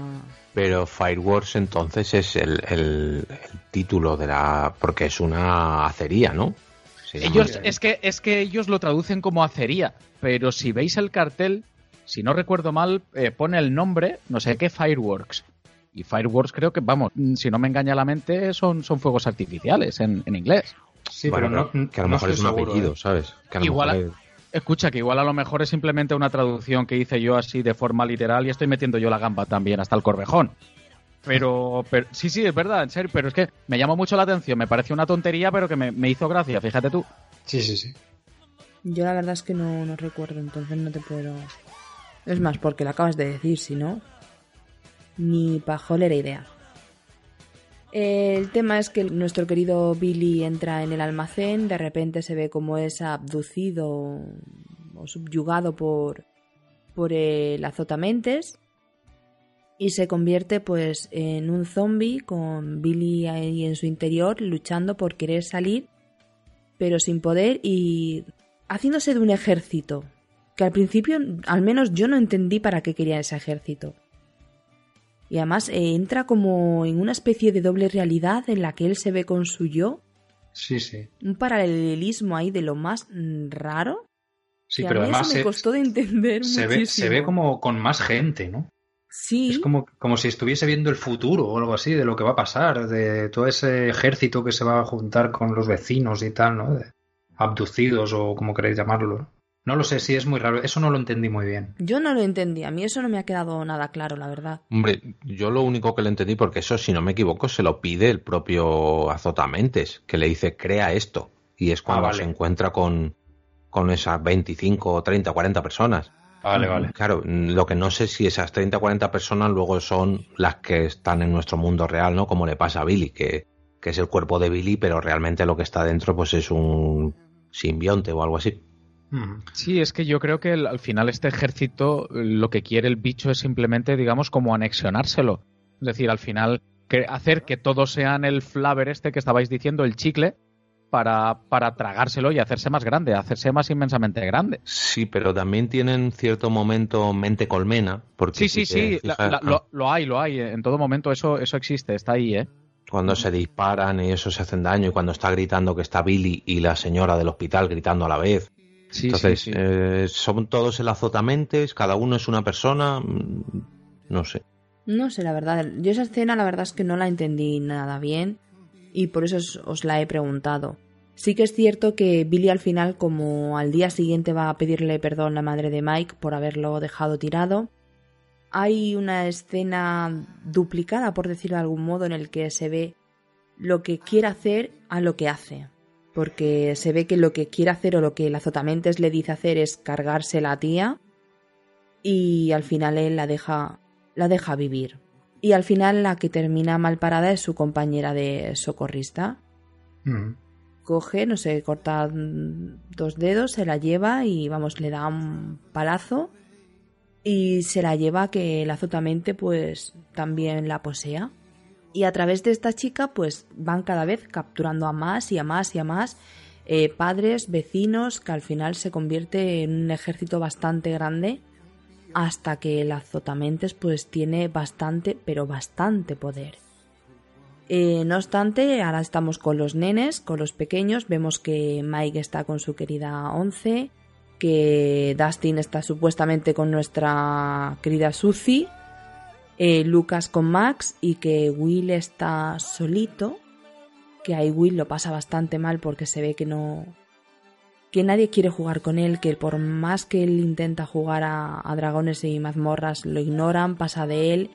Pero Fireworks entonces es el, el- el título de la... porque es una acería, ¿no? Ellos, es que, es que ellos lo traducen como acería, pero si veis el cartel, si no recuerdo mal, eh, pone el nombre, no sé qué, Fireworks. Y Fireworks creo que, vamos, mm, si no me engaña la mente, son, son fuegos artificiales en, en inglés. Sí, Bueno, pero no, que a lo no mejor es un seguro, apellido, ¿eh? ¿sabes? Que a lo Igual a- mejor es- Escucha, que igual a lo mejor es simplemente una traducción que hice yo así de forma literal y estoy metiendo yo la gamba también, hasta el corvejón. Pero, pero sí, sí, es verdad, en serio, pero es que me llamó mucho la atención, me pareció una tontería, pero que me, me hizo gracia, fíjate tú. Sí, sí, sí. Yo la verdad es que no, no recuerdo, entonces no te puedo... Es más, porque lo acabas de decir, si no... Ni pajolera idea. El tema es que nuestro querido Billy entra en el almacén, de repente se ve como es abducido o subyugado por, por el azotamentes y se convierte pues en un zombie con Billy ahí en su interior luchando por querer salir pero sin poder y haciéndose de un ejército. Que al principio, al menos yo no entendí para qué quería ese ejército. Y además eh, entra como en una especie de doble realidad en la que él se ve con su yo. Sí, sí. Un paralelismo ahí de lo más mm, raro. Sí, que pero a mí además eso me se, costó de entender se ve, se ve como con más gente, ¿no? Sí, Es como, como si estuviese viendo el futuro o algo así, de lo que va a pasar, de todo ese ejército que se va a juntar con los vecinos y tal, ¿no? De abducidos o como queréis llamarlo. No lo sé, sí, es muy raro. Eso no lo entendí muy bien. yo no lo entendí. A mí eso no me ha quedado nada claro, la verdad. Hombre, yo lo único que le entendí, porque eso, si no me equivoco, se lo pide el propio Azotamentes, que le dice, crea esto. Y es cuando Ah, vale. se encuentra con, con esas 25, 30, 40 personas. Vale, vale. Claro, lo que no sé si esas 30, 40 personas luego son las que están en nuestro mundo real, ¿no? Como le pasa a Billy, que, que es el cuerpo de Billy, pero realmente lo que está dentro pues es un simbionte o algo así. Sí, es que yo creo que al final este ejército lo que quiere el bicho es simplemente, digamos, como anexionárselo. Es decir, al final hacer que todos sean el flavor este que estabais diciendo, el chicle, para, para tragárselo y hacerse más grande, hacerse más inmensamente grande. Sí, pero también tienen cierto momento mente colmena. Porque sí, sí, sí, lo, hay, lo hay. En todo momento eso, eso existe, está ahí, ¿eh? Cuando se disparan y eso se hacen daño y cuando está gritando que está Billy y la señora del hospital gritando a la vez. Sí, Entonces, sí, eh, son todos el azotamentes, cada uno es una persona, mm, no sé. No sé, la verdad. Yo esa escena la verdad es que no la entendí nada bien y por eso os, la he preguntado. Sí que es cierto que Billy al final, como al día siguiente va a pedirle perdón a la madre de Mike por haberlo dejado tirado, hay una escena duplicada, por decirlo de algún modo, en el que se ve lo que quiere hacer a lo que hace. Porque se ve que lo que quiere hacer o lo que el azotamentes le dice hacer es cargarse la tía y al final él la deja, la deja vivir. Y al final la que termina mal parada es su compañera de socorrista. Mm. Coge, no sé, corta dos dedos, se la lleva y vamos, le da un palazo y se la lleva que el azotamente pues también la posea. Y a través de esta chica pues van cada vez capturando a más y a más y a más eh, padres, vecinos, que al final se convierte en un ejército bastante grande hasta que el azotamentes pues tiene bastante, pero bastante poder. Eh, no obstante, ahora estamos con los nenes, con los pequeños, vemos que Mike está con su querida Once, que Dustin está supuestamente con nuestra querida Suzy, eh, Lucas con Max y que Will está solito, que ahí Will lo pasa bastante mal porque se ve que no, que nadie quiere jugar con él, que por más que él intenta jugar a, dragones y mazmorras, lo ignoran, pasa de él,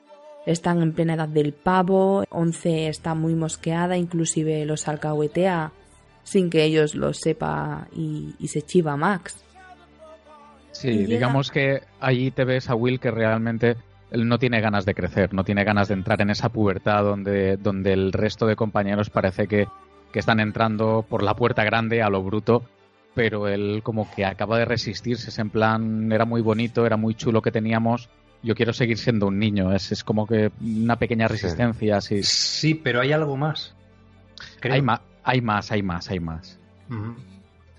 están en plena edad del pavo, Once está muy mosqueada, inclusive los alcahuetea sin que ellos lo sepa y, se chiva Max. Sí, digamos que allí te ves a Will que realmente él no tiene ganas de crecer, no tiene ganas de entrar en esa pubertad donde, donde el resto de compañeros parece que, que están entrando por la puerta grande a lo bruto pero él como que acaba de resistirse, es en plan, era muy bonito, era muy chulo que teníamos, yo quiero seguir siendo un niño, es, es como que una pequeña resistencia, sí. Sí, pero hay algo más. Hay, más, hay más, hay más, hay más.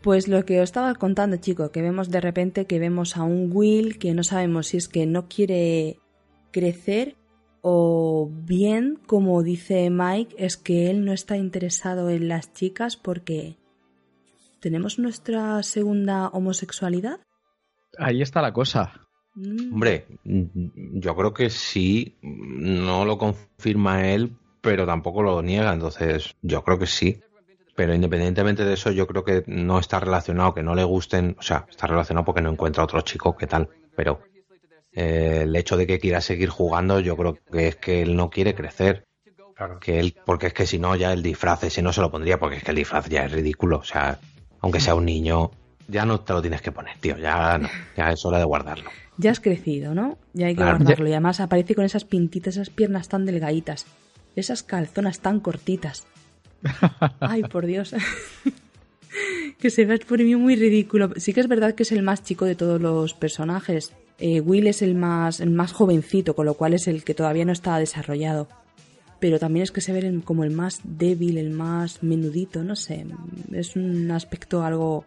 Pues lo que os estaba contando, chico, que vemos de repente que vemos a un Will que no sabemos si es que no quiere crecer o bien, como dice Mike, es que él no está interesado en las chicas porque ¿Tenemos nuestra segunda homosexualidad? Ahí está la cosa. Mm. Hombre, yo creo que sí, no lo confirma él, pero tampoco lo niega, entonces yo creo que sí. Pero independientemente de eso, yo creo que no está relacionado, que no le gusten, o sea, está relacionado porque no encuentra otro chico, ¿qué tal? Pero eh, el hecho de que quiera seguir jugando, yo creo que es que él no quiere crecer. Que él, porque es que si no, ya el disfraz, si no se lo pondría, porque es que el disfraz ya es ridículo. O sea, aunque sea un niño, ya no te lo tienes que poner, tío, ya no, ya es hora de guardarlo. Ya has crecido, ¿no? Ya hay que guardarlo. Y además aparece con esas pintitas, esas piernas tan delgaditas, esas calzonas tan cortitas. Ay, por Dios. que se ve por mí muy ridículo. Sí que es verdad que es el más chico de todos los personajes. Eh, Will es el más, el más jovencito, con lo cual es el que todavía no está desarrollado. Pero también es que se ve como el más débil, el más menudito, no sé, es un aspecto algo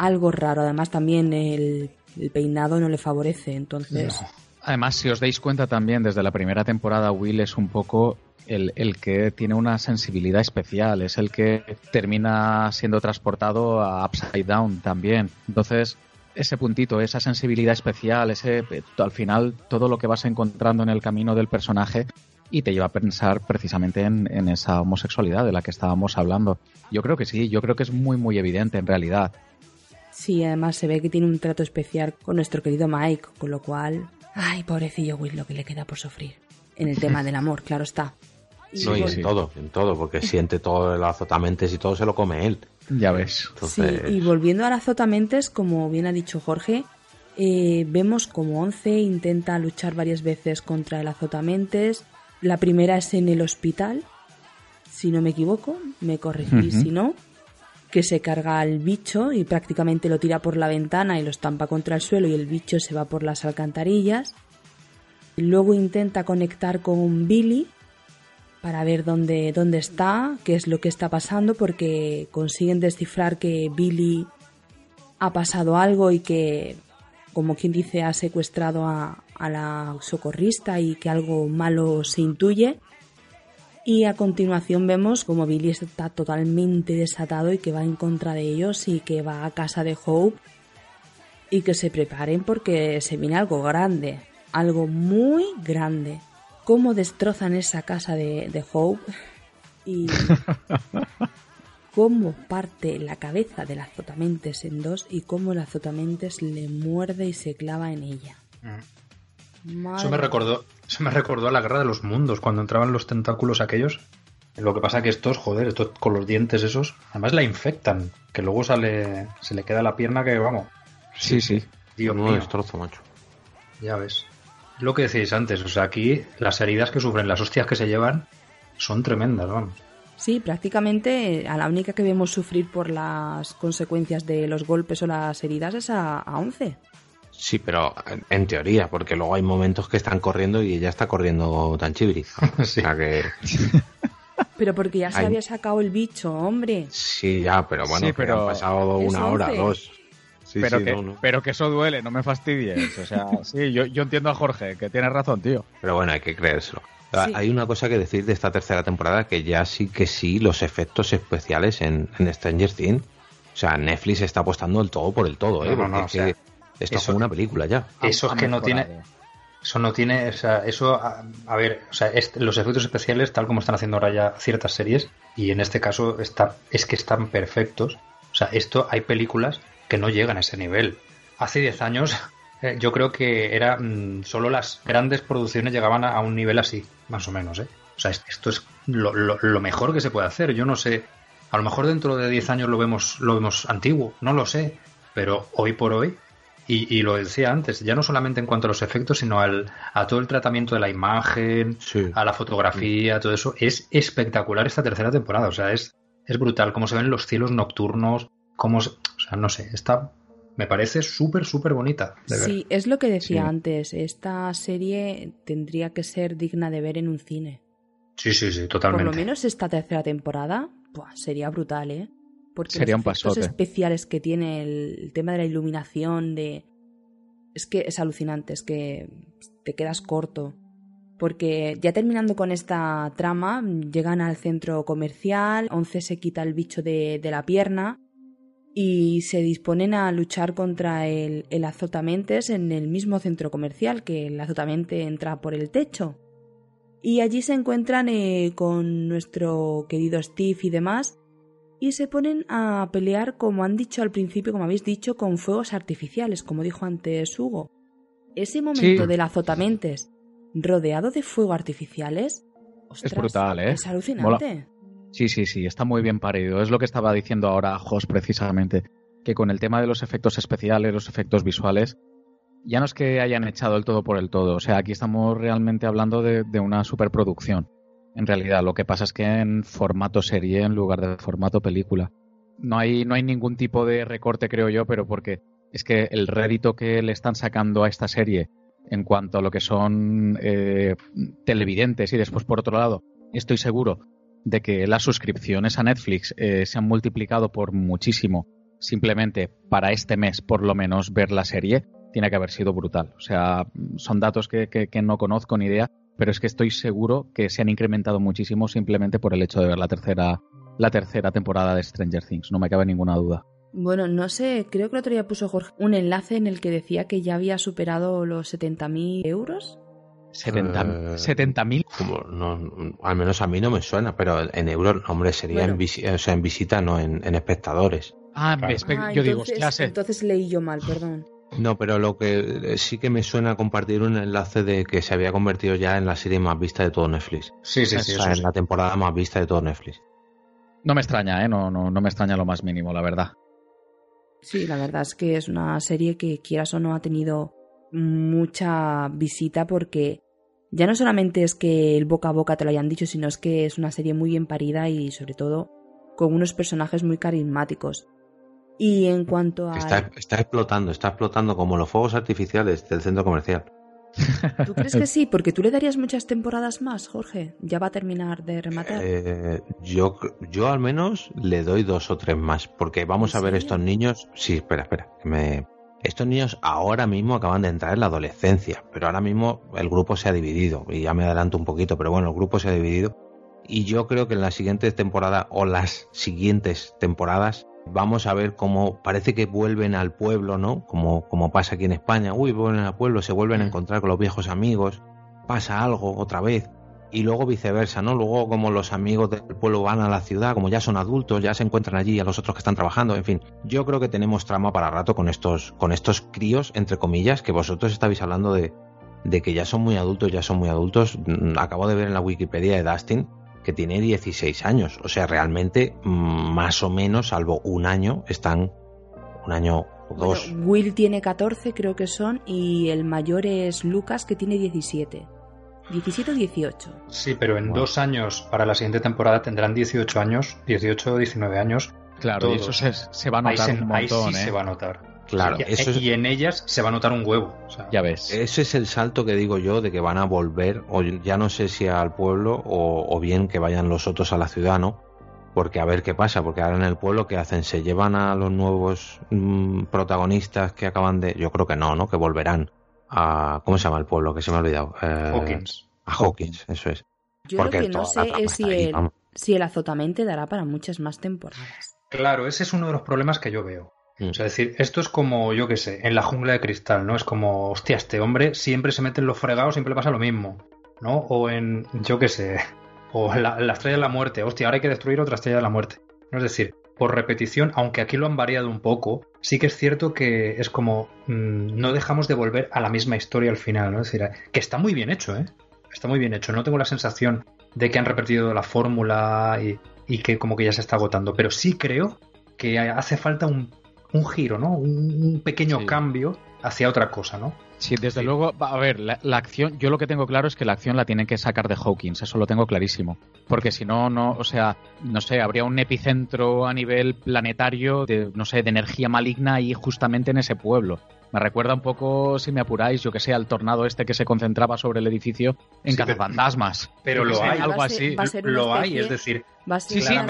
algo raro, además también el, peinado no le favorece, entonces... Además, si os dais cuenta también, desde la primera temporada Will es un poco el, el, que tiene una sensibilidad especial, es el que termina siendo transportado a Upside Down también. Entonces, ese puntito, esa sensibilidad especial, ese al final todo lo que vas encontrando en el camino del personaje y te lleva a pensar precisamente en, esa homosexualidad de la que estábamos hablando. Yo creo que sí, yo creo que es muy, muy evidente en realidad. Sí, además se ve que tiene un trato especial con nuestro querido Mike, con lo cual... Ay, pobrecillo Will, lo que le queda por sufrir. En el tema del amor, claro está. Y no, y en todo, en todo, porque siente todo el azotamentes y todo se lo come él. Ya ves. Sí, y volviendo al azotamentes, como bien ha dicho Jorge, eh, vemos como Once intenta luchar varias veces contra el azotamentes, la primera es en el hospital, si no me equivoco, me corregí si no. que se carga al bicho y prácticamente lo tira por la ventana y lo estampa contra el suelo y el bicho se va por las alcantarillas. Luego intenta conectar con Billy para ver dónde, dónde está, qué es lo que está pasando, porque consiguen descifrar que Billy ha pasado algo y que, como quien dice, ha secuestrado a, a la socorrista y que algo malo se intuye. Y a continuación vemos como Billy está totalmente desatado y que va en contra de ellos y que va a casa de Hope y que se preparen porque se viene algo grande, algo muy grande. Cómo destrozan esa casa de, de Hope y cómo parte la cabeza del azotamentes en dos y cómo el azotamentes le muerde y se clava en ella. Eso me recordó, eso me recordó a la guerra de los mundos, cuando entraban los tentáculos aquellos. Lo que pasa que estos, joder, estos con los dientes esos, además la infectan, que luego sale, se le queda la pierna que vamos. Sí, sí. Dios No mío, destrozo, macho. ya ves. Lo que decís antes, o sea, aquí las heridas que sufren, las hostias que se llevan, son tremendas, vamos. Sí, prácticamente a la única que vemos sufrir por las consecuencias de los golpes o las heridas es a, a 11. Sí, pero en, teoría, porque luego hay momentos que están corriendo y ella está corriendo tan chibri. O sea que Pero porque ya se Ay. había sacado el bicho, hombre. sí, ya, pero bueno, Sí, pero han pasado una hora, 11. dos. Sí, pero, sí, que, no, no. pero que eso duele, no me fastidies. O sea, sí, yo, yo entiendo a Jorge, que tiene razón, tío. Pero bueno, hay que creérselo. Sí. Hay una cosa que decir de esta tercera temporada que ya sí que sí, los efectos especiales en, en Stranger Things. O sea, Netflix está apostando el todo por el todo, ¿eh? No, no, no, Porque o es sea, que esto es eso- como una película ya. Eso es que no tiene. Eso no tiene, o sea, eso, a, a ver, o sea, es- los efectos especiales, tal como están haciendo ahora ya ciertas series, y en este caso está, es que están perfectos. O sea, esto hay películas que no llegan a ese nivel. Hace 10 años, eh, yo creo que era mm, solo las grandes producciones llegaban a, a un nivel así, más o menos, ¿eh? O sea, es- esto es lo, lo- lo mejor que se puede hacer. Yo no sé, a lo mejor dentro de 10 años lo vemos, lo vemos antiguo, no lo sé, pero hoy por hoy y, y lo decía antes, ya no solamente en cuanto a los efectos, sino al, a todo el tratamiento de la imagen, Sí. a la fotografía, todo eso, es espectacular esta tercera temporada. O sea, es, es brutal cómo se ven los cielos nocturnos, cómo, o sea, no sé, está, me parece súper, súper bonita de ver. Sí, es lo que decía Sí. antes. Esta serie tendría que ser digna de ver en un cine. Sí, sí, sí, Por totalmente. lo menos esta tercera temporada, buah, sería brutal, ¿eh? Porque Sería los un efectos pasote. especiales que tiene el, el tema de la iluminación, de es que es alucinante, es que te quedas corto. Porque ya terminando con esta trama, llegan al centro comercial, Once se quita el bicho de, de la pierna y se disponen a luchar contra el, el azotamentes en el mismo centro comercial, que el azotamente entra por el techo. Y allí se encuentran eh, con nuestro querido Steve y demás, y se ponen a pelear, como han dicho al principio, como habéis dicho, con fuegos artificiales, como dijo antes Hugo. Ese momento Sí. del azotamentes rodeado de fuegos artificiales ostras, brutal, ¿eh? Es alucinante. Sí, sí, sí, está muy bien parido. Es lo que estaba diciendo ahora Jos precisamente, que con el tema de los efectos especiales, los efectos visuales, ya no es que hayan echado el todo por el todo. O sea, aquí estamos realmente hablando de, una superproducción. En realidad, lo que pasa es que en formato serie en lugar de formato película. No hay, no hay ningún tipo de recorte, creo yo, pero porque es que el rédito que le están sacando a esta serie en cuanto a lo que son eh, televidentes y después, por otro lado, estoy seguro de que las suscripciones a Netflix eh, se han multiplicado por muchísimo simplemente para este mes por lo menos ver la serie tiene que haber sido brutal. O sea, son datos que, que- no conozco ni idea, pero es que estoy seguro que se han incrementado muchísimo simplemente por el hecho de ver la tercera, la tercera temporada de Stranger Things. No me cabe ninguna duda. Bueno, no sé, creo que el otro día puso Jorge un enlace en el que decía que ya había superado los 70.000 euros. 70 Eh, 70.000 Como no, no- al menos a mí no me suena, pero en euros, hombre, sería Bueno. en, visi- o sea, en visita, no en, en espectadores. Ah, Claro. espe- Ah, yo digo, entonces, sé. entonces leí yo mal, perdón. No, pero lo que eh, sí que me suena compartir un enlace de que se había convertido ya en la serie más vista de todo Netflix. Sí, sí, sí, o sea, sí. en la temporada más vista de todo Netflix. No me extraña, ¿eh? No, no, no me extraña lo más mínimo, la verdad. Sí, la verdad es que es una serie que quieras o no ha tenido mucha visita porque ya no solamente es que el boca a boca te lo hayan dicho, sino es que es una serie muy bien parida y sobre todo con unos personajes muy carismáticos. Y en cuanto a... Está, está explotando, está explotando como los fuegos artificiales del centro comercial. ¿Tú crees que sí? Porque tú le darías muchas temporadas más, Jorge. Ya va a terminar de rematar. Eh, yo, yo al menos le doy dos o tres más, porque vamos a ver estos niños. Sí, espera, espera. que me... Estos niños ahora mismo acaban de entrar en la adolescencia, pero ahora mismo el grupo se ha dividido, y ya me adelanto un poquito, pero bueno, el grupo se ha dividido. Y yo creo que en la siguiente temporada o las siguientes temporadas vamos a ver cómo parece que vuelven al pueblo, ¿no? Como, como pasa aquí en España. Uy, vuelven al pueblo, se vuelven a encontrar con los viejos amigos, pasa algo otra vez. Y luego viceversa, ¿no? Luego como los amigos del pueblo van a la ciudad, como ya son adultos, ya se encuentran allí a los otros que están trabajando, en fin. Yo creo que tenemos trama para rato con estos, con estos críos, entre comillas, que vosotros estáis hablando de, de que ya son muy adultos, ya son muy adultos. Mm, Acabo de ver en la Wikipedia de Dustin que tiene 16 años. O sea, realmente, mm, más o menos, salvo un año, están un año o dos. Bueno, Will tiene 14, creo que son, y el mayor es Lucas, que tiene 17. 17 o 18. Sí, pero en Bueno. dos años para la siguiente temporada tendrán 18 años, 18 o 19 años. Claro, y eso Todos. se, se va a Ahí, notar se- un ahí sí ¿eh? se va a notar. Claro, y, eso es- y en ellas se va a notar un huevo. o sea, Ya ves. Ese es el salto que digo yo de que van a volver, o ya no sé si al pueblo o, o bien que vayan los otros a la ciudad, ¿no? Porque a ver qué pasa, porque ahora en el pueblo, ¿qué hacen? ¿Se llevan a los nuevos mm, protagonistas que acaban de.? Yo creo que no, ¿no? Que volverán a. ¿Cómo se llama el pueblo? Que se me ha olvidado. Eh, Hawkins. A Hawkins, eso es. Yo Porque lo que no sé es si ahí, el, vamos. si el azotamente dará para muchas más temporadas. Claro, ese es uno de los problemas que yo veo. Mm. O sea, es decir, esto es como, yo qué sé, en la jungla de cristal, ¿no? Es como, hostia, este hombre siempre se mete en los fregados, siempre le pasa lo mismo, ¿no? O en, yo qué sé, o en la, la estrella de la muerte, hostia, ahora hay que destruir otra estrella de la muerte. ¿no? Es decir, por repetición, aunque aquí lo han variado un poco, sí que es cierto que es como, mm, no dejamos de volver a la misma historia al final, ¿no? Es decir, que está muy bien hecho, ¿eh? Está muy bien hecho. No tengo la sensación de que han repetido la fórmula y, y que como que ya se está agotando, pero sí creo que hace falta un, un giro, ¿no? Un, un pequeño Sí. cambio hacia otra cosa, ¿no? Sí, desde Sí. luego, va, a ver, la, la acción, yo lo que tengo claro es que la acción la tienen que sacar de Hawkins, eso lo tengo clarísimo. Porque si no, no, o sea, no sé, habría un epicentro a nivel planetario de, no sé, de energía maligna ahí justamente en ese pueblo. Me recuerda un poco, si me apuráis, yo que sé, al tornado este que se concentraba sobre el edificio en Sí, pero- cazafantasmas. Pero lo hay. algo Va a ser- así. va a ser una Lo hay, es decir, Va a ser Sí, sí, hay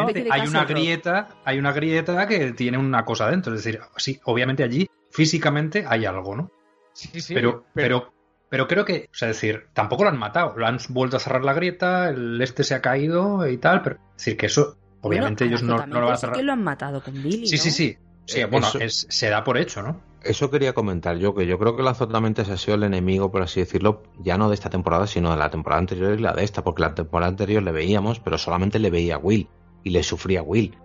una grieta, hay una grieta que tiene una cosa dentro, es decir, sí, obviamente allí físicamente hay algo, ¿no? Sí, sí, pero, pero, pero creo que, o sea, es decir, tampoco lo han matado, lo han vuelto a cerrar la grieta, el este se ha caído y tal, pero es decir que eso, obviamente Bueno, ellos no, no lo van a cerrar. que lo han matado con Billy, Sí, sí, ¿no? sí. Sí, Eh, bueno, eso- es- se da por hecho, ¿no? Eso quería comentar yo, que yo creo que el azotamente ha sido el enemigo, por así decirlo, ya no de esta temporada, sino de la temporada anterior y la de esta, porque la temporada anterior le veíamos, pero solamente le veía a Will y le sufría a Will.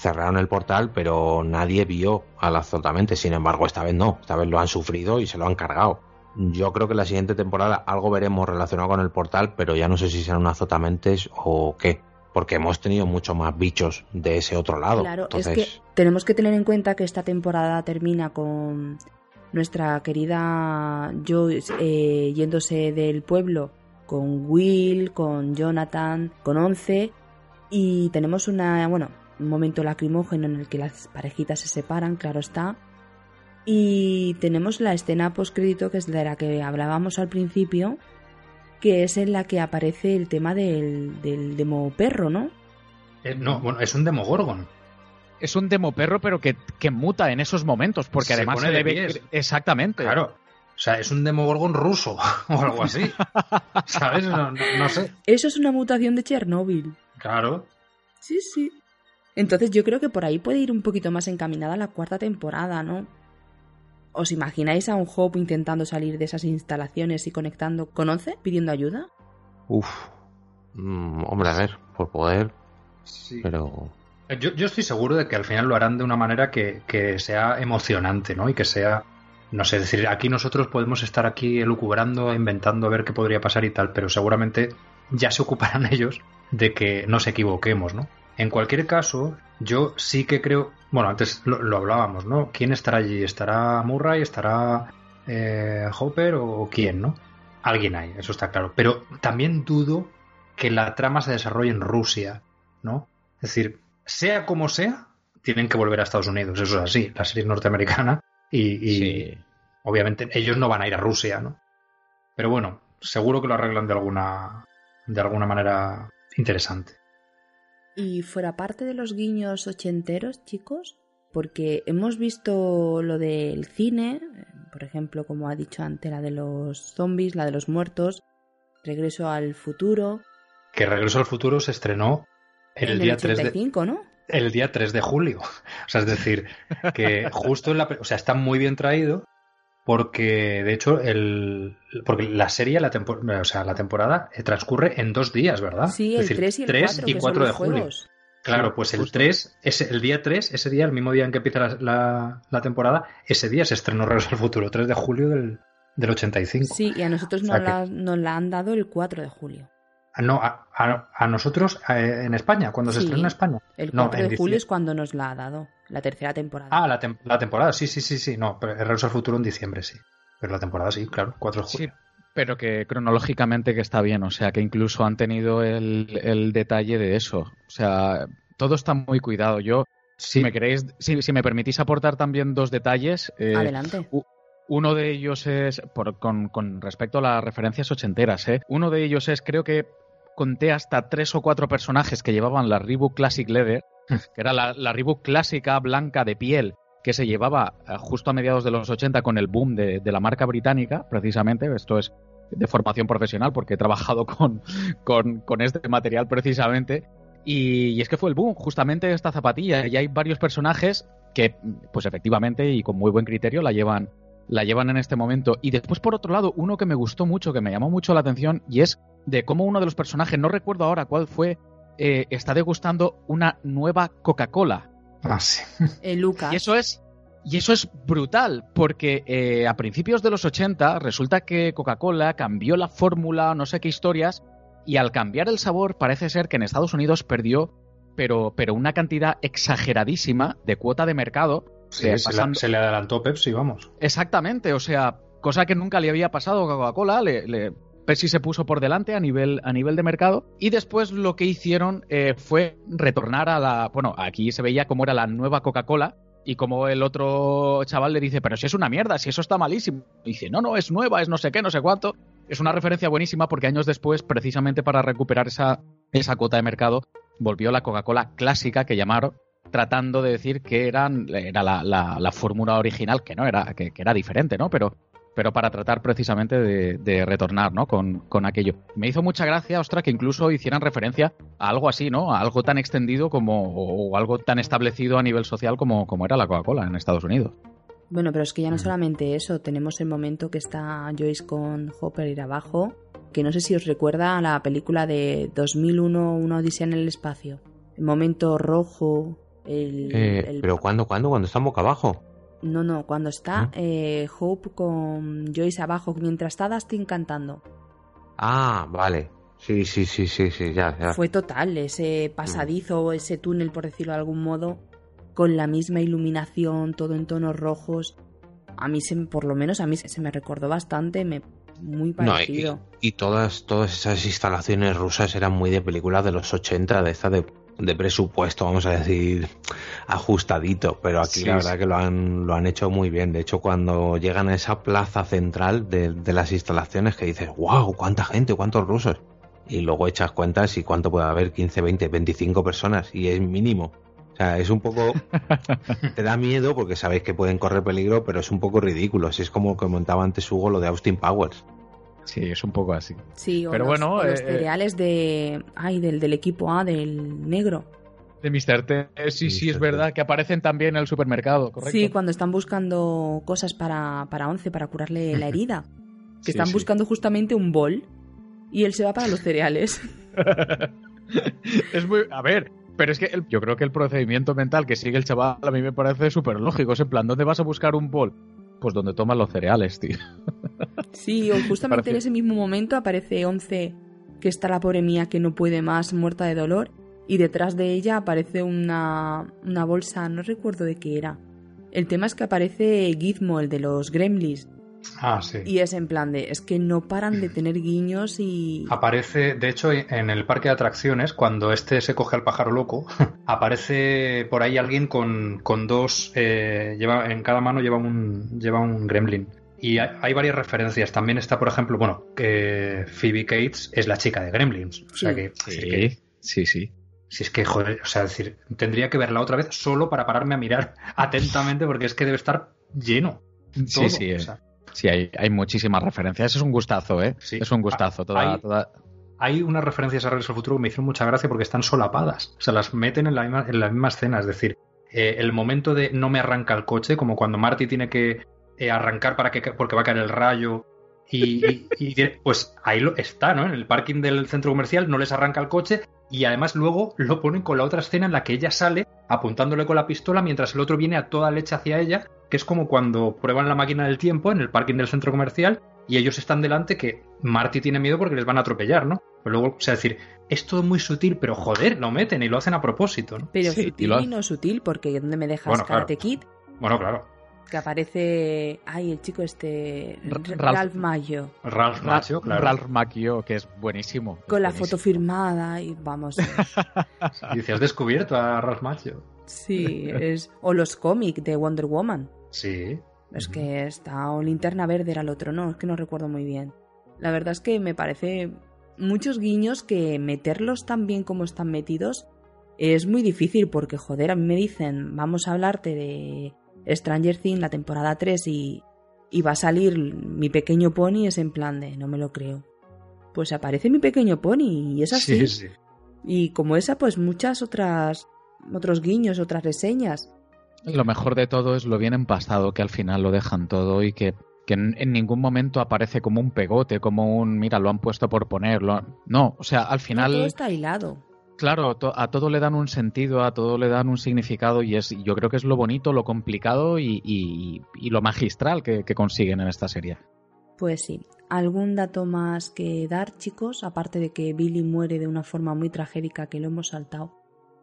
Cerraron el portal, pero nadie vio al azotamente, sin embargo, esta vez no, esta vez lo han sufrido y se lo han cargado. Yo creo que la siguiente temporada algo veremos relacionado con el portal, pero ya no sé si serán azotamentes o qué, porque hemos tenido mucho más bichos de ese otro lado. Claro, Entonces, es que tenemos que tener en cuenta que esta temporada termina con nuestra querida Joyce eh, yéndose del pueblo con Will, con Jonathan, con Once y tenemos una, bueno, un momento lacrimógeno en el que las parejitas se separan, claro está. Y tenemos la escena postcrédito que es de la que hablábamos al principio, que es en la que aparece el tema del, del demo perro, ¿no? Eh, no, bueno, es un demogorgon. es un demo perro, pero que, que muta en esos momentos, porque Se además pone se de le ve. pies. Exactamente. Claro. O sea, es un demogorgon ruso o algo así. ¿Sabes? No, no- no sé. Eso es una mutación de Chernóbil. Claro. Sí, sí. Entonces yo creo que por ahí puede ir un poquito más encaminada la cuarta temporada, ¿no? ¿Os imagináis a un Hope intentando salir de esas instalaciones y conectando con Once, pidiendo ayuda? Uf. Mm, hombre, a ver, por poder, Sí. pero. Yo, yo estoy seguro de que al final lo harán de una manera que, que sea emocionante, ¿no? Y que sea, no sé, decir, aquí nosotros podemos estar aquí elucubrando, inventando a ver qué podría pasar y tal, pero seguramente ya se ocuparán ellos de que no se equivoquemos, ¿no? En cualquier caso, yo sí que creo, bueno, antes lo, lo hablábamos, ¿no? ¿Quién estará allí? ¿Estará Murray? ¿Estará eh, Hopper o quién, no? Alguien hay, eso está claro. Pero también dudo que la trama se desarrolle en Rusia, ¿no? Es decir, sea como sea, tienen que volver a Estados Unidos. Eso es así. La serie es norteamericana y, y Sí. obviamente ellos no van a ir a Rusia, ¿no? Pero bueno, seguro que lo arreglan de alguna, de alguna manera interesante. Y fuera parte de los guiños ochenteros, chicos, porque hemos visto lo del cine, eh, por ejemplo, como ha dicho antes, la de los zombies, la de los muertos, Regreso al futuro, Que Regreso al Futuro se estrenó el, día el 3 de, 85, ¿no? el día 3 de julio. O sea, es decir, que justo en la... O sea, está muy bien traído porque, de hecho, el, porque la serie, la, tempor- o sea, la temporada eh, transcurre en dos días, ¿verdad? Sí, Es el decir, 3 y el 3 4, y que 4 son de julio. juegos. Claro, Sí, pues el justo. 3, ese, el día 3, ese día, el mismo día en que empieza la, la- la temporada, ese día se estrenó Regreso al Futuro, 3 de julio del, del 85. Sí, y a nosotros O nos, sea que- la, nos la han dado el 4 de julio. Ah, No, a, a- a nosotros eh, en España, cuando se Sí. estrenó en España. El No, 4 en de julio es cuando nos la ha dado, la tercera temporada. Ah, la, tem- la temporada, sí, sí, sí, sí. No, pero Regreso al Futuro en diciembre, sí. Pero la temporada sí, claro, 4 de Sí, julio. pero que cronológicamente que está bien, o sea, que incluso han tenido el, el detalle de eso. O sea, todo está muy cuidado. Yo, si Sí. me queréis, si, si me permitís aportar también dos detalles. eh, Adelante. Uno de ellos es, por, con, con respecto a las referencias ochenteras, ¿eh? uno de ellos es, creo que conté hasta tres o cuatro personajes que llevaban la Reebok Classic Leather, que era la, la Reebok clásica blanca de piel que se llevaba eh, justo a mediados de los 80 con el boom de, de la marca británica, precisamente. Esto es de formación profesional porque he trabajado con, con, con este material precisamente. Y, y es que fue el boom, justamente esta zapatilla. Y hay varios personajes que, pues efectivamente y con muy buen criterio, la llevan, la llevan en este momento. Y después, por otro lado, uno que me gustó mucho, que me llamó mucho la atención, y es de cómo uno de los personajes, no recuerdo ahora cuál fue, eh, está degustando una nueva Coca-Cola. Ah, sí. Eh, Lucas. Y eso es. Y eso es brutal, porque eh, a principios de los 80 resulta que Coca-Cola cambió la fórmula, no sé qué historias, y al cambiar el sabor parece ser que en Estados Unidos perdió, pero, pero una cantidad exageradísima de cuota de mercado. Sí, eh, se, le, pasando- se le adelantó Pepsi, vamos. Exactamente, o sea, cosa que nunca le había pasado a Coca-Cola, le, le- Pepsi se puso por delante a nivel, a nivel de mercado y después lo que hicieron eh, fue retornar a la... Bueno, aquí se veía cómo era la nueva Coca-Cola y como el otro chaval le dice, pero si es una mierda, si eso está malísimo. Dice, no, no, es nueva, es no sé qué, no sé cuánto. Es una referencia buenísima porque años después, precisamente para recuperar esa, esa cuota de mercado, volvió la Coca-Cola clásica que llamaron tratando de decir que eran, era la, la- la fórmula original, que no era, que, que era diferente, ¿no? Pero, pero para tratar precisamente de, de retornar, ¿no? Con, con aquello. Me hizo mucha gracia, ostras, que incluso hicieran referencia a algo así, ¿no? A algo tan extendido como, o, o algo tan establecido a nivel social como, como era la Coca-Cola en Estados Unidos. Bueno, pero es que ya no Mm. solamente eso, tenemos el momento que está Joyce con Hopper ir abajo, que no sé si os recuerda a la película de 2001, Una Odisea en el Espacio. El momento rojo, el... Eh, el- pero ¿cuándo, cuándo? Cuando están boca abajo. No, no, cuando está ¿Ah? eh, Hope con Joyce abajo, mientras está Dustin cantando. Ah, vale. Sí, sí, sí, sí, sí, ya, ya. Fue total, ese pasadizo, ese túnel, por decirlo de algún modo, con la misma iluminación, todo en tonos rojos. A mí, se, por lo menos a mí se me recordó bastante, me, muy No, y, parecido. y todas, todas esas instalaciones rusas eran muy de películas de los 80, de esta de, de presupuesto, vamos a decir, ajustadito, pero aquí Sí, la sí. verdad que lo han, lo han hecho muy bien. De hecho, cuando llegan a esa plaza central de, de las instalaciones que dices, wow, cuánta gente, cuántos rusos. Y luego echas cuentas y cuánto puede haber, 15, 20, 25 personas, y es mínimo. O sea, es un poco... te da miedo porque sabéis que pueden correr peligro, pero es un poco ridículo. Así es como comentaba antes Hugo lo de Austin Powers. Sí, es un poco así. Sí, o Pero los, bueno, o los eh, cereales de. Ay, del, del equipo A, del negro. De Mr. T, eh, sí, sí, es T. verdad, que aparecen también en el supermercado, ¿correcto? Sí, cuando están buscando cosas para, para Once, para curarle la herida. Que Sí, están sí. buscando justamente un bol. Y él se va para los cereales. es muy. A ver, pero es que el- yo creo que el procedimiento mental que sigue el chaval a mí me parece súper lógico. Es en plan, ¿dónde vas a buscar un bol? Pues donde tomas los cereales, tío. Sí, o justamente Parece- en ese mismo momento aparece Once, que está la pobre mía que no puede más, muerta de dolor. Y detrás de ella aparece una, una bolsa, no recuerdo de qué era. El tema es que aparece Gizmo, el de los Gremlins. Ah, sí. Y es en plan de, es que no paran de tener guiños y... Aparece, de hecho, en el parque de atracciones, cuando este se coge al pájaro loco, aparece por ahí alguien con, con dos, eh, lleva, en cada mano lleva un, lleva un gremlin. Y hay, hay varias referencias. También está, por ejemplo, bueno, que Phoebe Cates es la chica de Gremlins. O sea Sí. que, Sí, que- sí, sí. si es que, joder, o sea, es decir, tendría que verla otra vez solo para pararme a mirar atentamente porque es que debe estar lleno. Sí, todo. sí, O eh. sea, Sí, hay, hay muchísimas referencias. Es un gustazo, ¿eh? Sí. Es un gustazo. Toda, Hay- toda- hay unas referencias a Regreso al Futuro que me hicieron mucha gracia porque están solapadas. O sea, las meten en la misma, en la misma escena. Es decir, eh, el momento de no me arranca el coche, como cuando Marty tiene que eh, arrancar para que, porque va a caer el rayo. Y, y- pues ahí lo, está, ¿no? En el parking del centro comercial no les arranca el coche y además luego lo ponen con la otra escena en la que ella sale apuntándole con la pistola mientras el otro viene a toda leche hacia ella, que es como cuando prueban la máquina del tiempo en el parking del centro comercial y ellos están delante que Marty tiene miedo porque les van a atropellar, ¿no? Pero luego, o sea, decir, es todo muy sutil, pero joder, lo meten y lo hacen a propósito, ¿no? Pero Sí, y sutil lo y, hace. no sutil, porque ¿dónde me dejas Bueno, claro. Karate Kid? Bueno, claro. Que aparece... Ay, el chico este... R- Ralph- Ralph Mayo. Ralph Macchio, claro. Ralph Macchio, que es buenísimo. Es Con la buenísimo. foto firmada y vamos... Dice, has descubierto a Ralph Macchio. sí, es... O los cómics de Wonder Woman. Sí. Es que está o linterna verde era el otro, no, es que no recuerdo muy bien. La verdad es que me parece muchos guiños que meterlos tan bien como están metidos es muy difícil porque, joder, a mí me dicen, vamos a hablarte de Stranger Things, la temporada 3 y, y va a salir mi pequeño pony, es en plan de, no me lo creo. Pues aparece mi pequeño pony y es así. Sí, sí. Y como esa, pues muchas otras, otros guiños, otras reseñas. Lo mejor de todo es lo bien empastado que al final lo dejan todo y que, que en, en ningún momento aparece como un pegote, como un, mira, lo han puesto por ponerlo. No, o sea, al final... Todo está hilado. Claro, to- a todo le dan un sentido, a todo le dan un significado y es, yo creo que es lo bonito, lo complicado y, y- y lo magistral que, que consiguen en esta serie. Pues sí. ¿Algún dato más que dar, chicos? Aparte de que Billy muere de una forma muy tragédica que lo hemos saltado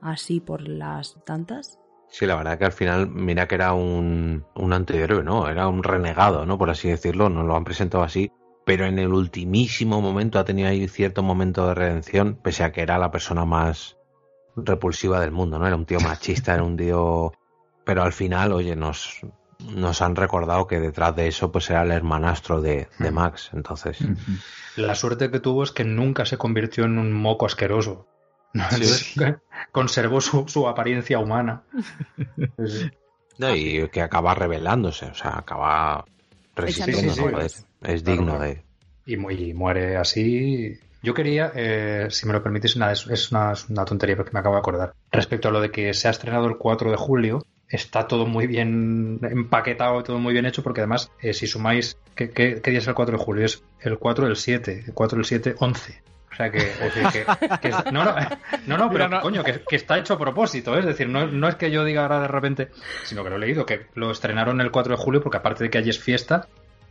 así por las tantas. Sí, la verdad que al final, mira que era un, un antihéroe, ¿no? Era un renegado, ¿no? Por así decirlo, nos lo han presentado así. Pero en el ultimísimo momento ha tenido ahí cierto momento de redención, pese a que era la persona más repulsiva del mundo, ¿no? Era un tío machista, era un tío... Pero al final, oye, nos, nos han recordado que detrás de eso pues era el hermanastro de, de Max, entonces... La suerte que tuvo es que nunca se convirtió en un moco asqueroso. Entonces, Conservó su, su apariencia humana. No, y que acaba rebelándose, o sea, acaba resistiendo, sí, ¿no? sí. Es Claro, digno claro. de... y, mu- y muere así. Yo quería, eh, si me lo permitís, nada, es, es una, es una tontería porque me acabo de acordar. Respecto a lo de que se ha estrenado el 4 de julio, está todo muy bien empaquetado, todo muy bien hecho, porque además, eh, si sumáis, ¿qué, qué, qué día es el 4 de julio? Es el 4 del 7, el 4 del 7, 11. O sea que, es decir, que, que es- no, no, no, no, pero Mira, no. coño, que, que está hecho a propósito, ¿eh? es decir, no, no es que yo diga ahora de repente, sino que lo he leído, que lo estrenaron el 4 de julio, porque aparte de que allí es fiesta,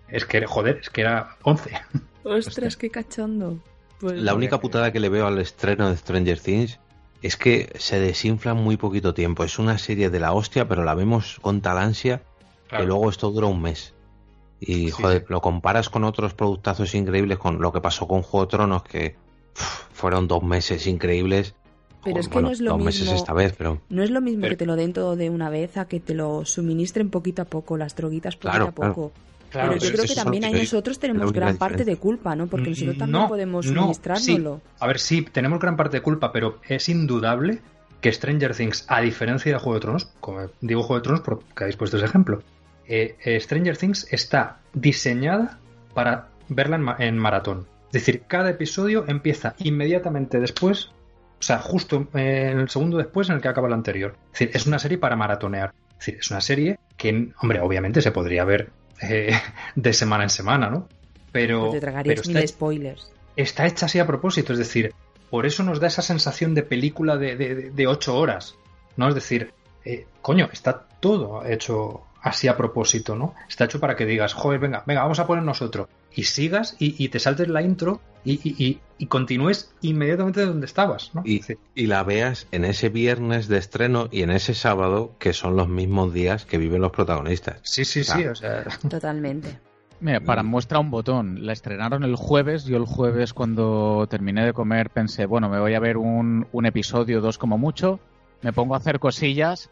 es que, joder, es que era 11. Ostras, qué cachondo. Pues La única putada que le veo al estreno de Stranger Things es que se desinfla en muy poquito tiempo. Es una serie de la hostia, pero la vemos con tal ansia Claro. que luego esto dura un mes. Y Sí, joder, sí. lo comparas con otros productazos increíbles, con lo que pasó con Juego de Tronos, que fueron dos meses increíbles. Pero es que Bueno, no es lo dos mismo. meses esta vez, pero No es lo mismo Pero- que te lo den todo de una vez a que te lo suministren poquito a poco, las droguitas poquito Claro, a poco. Claro, pero yo creo que también ahí nosotros tenemos gran parte de culpa, ¿no? Porque nosotros también No, podemos no, suministrárnoslo. sí. A ver, sí, tenemos gran parte de culpa, pero es indudable que Stranger Things, a diferencia de Juego de Tronos, como digo Juego de Tronos porque habéis puesto ese ejemplo, eh, eh, Stranger Things está diseñada para verla en, ma- en maratón. Es decir, cada episodio empieza inmediatamente después, o sea, justo eh, en el segundo después en el que acaba el anterior. Es decir, es una serie para maratonear. Es decir, es una serie que, hombre, obviamente se podría ver eh, de semana en semana, ¿no? Pero, te tragarías pero mil está, spoilers. está hecha así a propósito, es decir, por eso nos da esa sensación de película de, de, ocho horas, ¿no? Es decir, eh, coño, está todo hecho así a propósito, ¿no? Está hecho para que digas, joder, venga, venga, vamos a poner nosotros. Y sigas y, y te saltes la intro y, y- y- y continúes inmediatamente de donde estabas, ¿no? y, la veas en ese viernes de estreno y en ese sábado, que son los mismos días que viven los protagonistas. sí, sí, sí, o sea, Totalmente. Mira, para muestra un botón, la estrenaron el jueves. Yo el jueves cuando terminé de comer pensé, bueno, me voy a ver un, un episodio, dos como mucho, me pongo a hacer cosillas,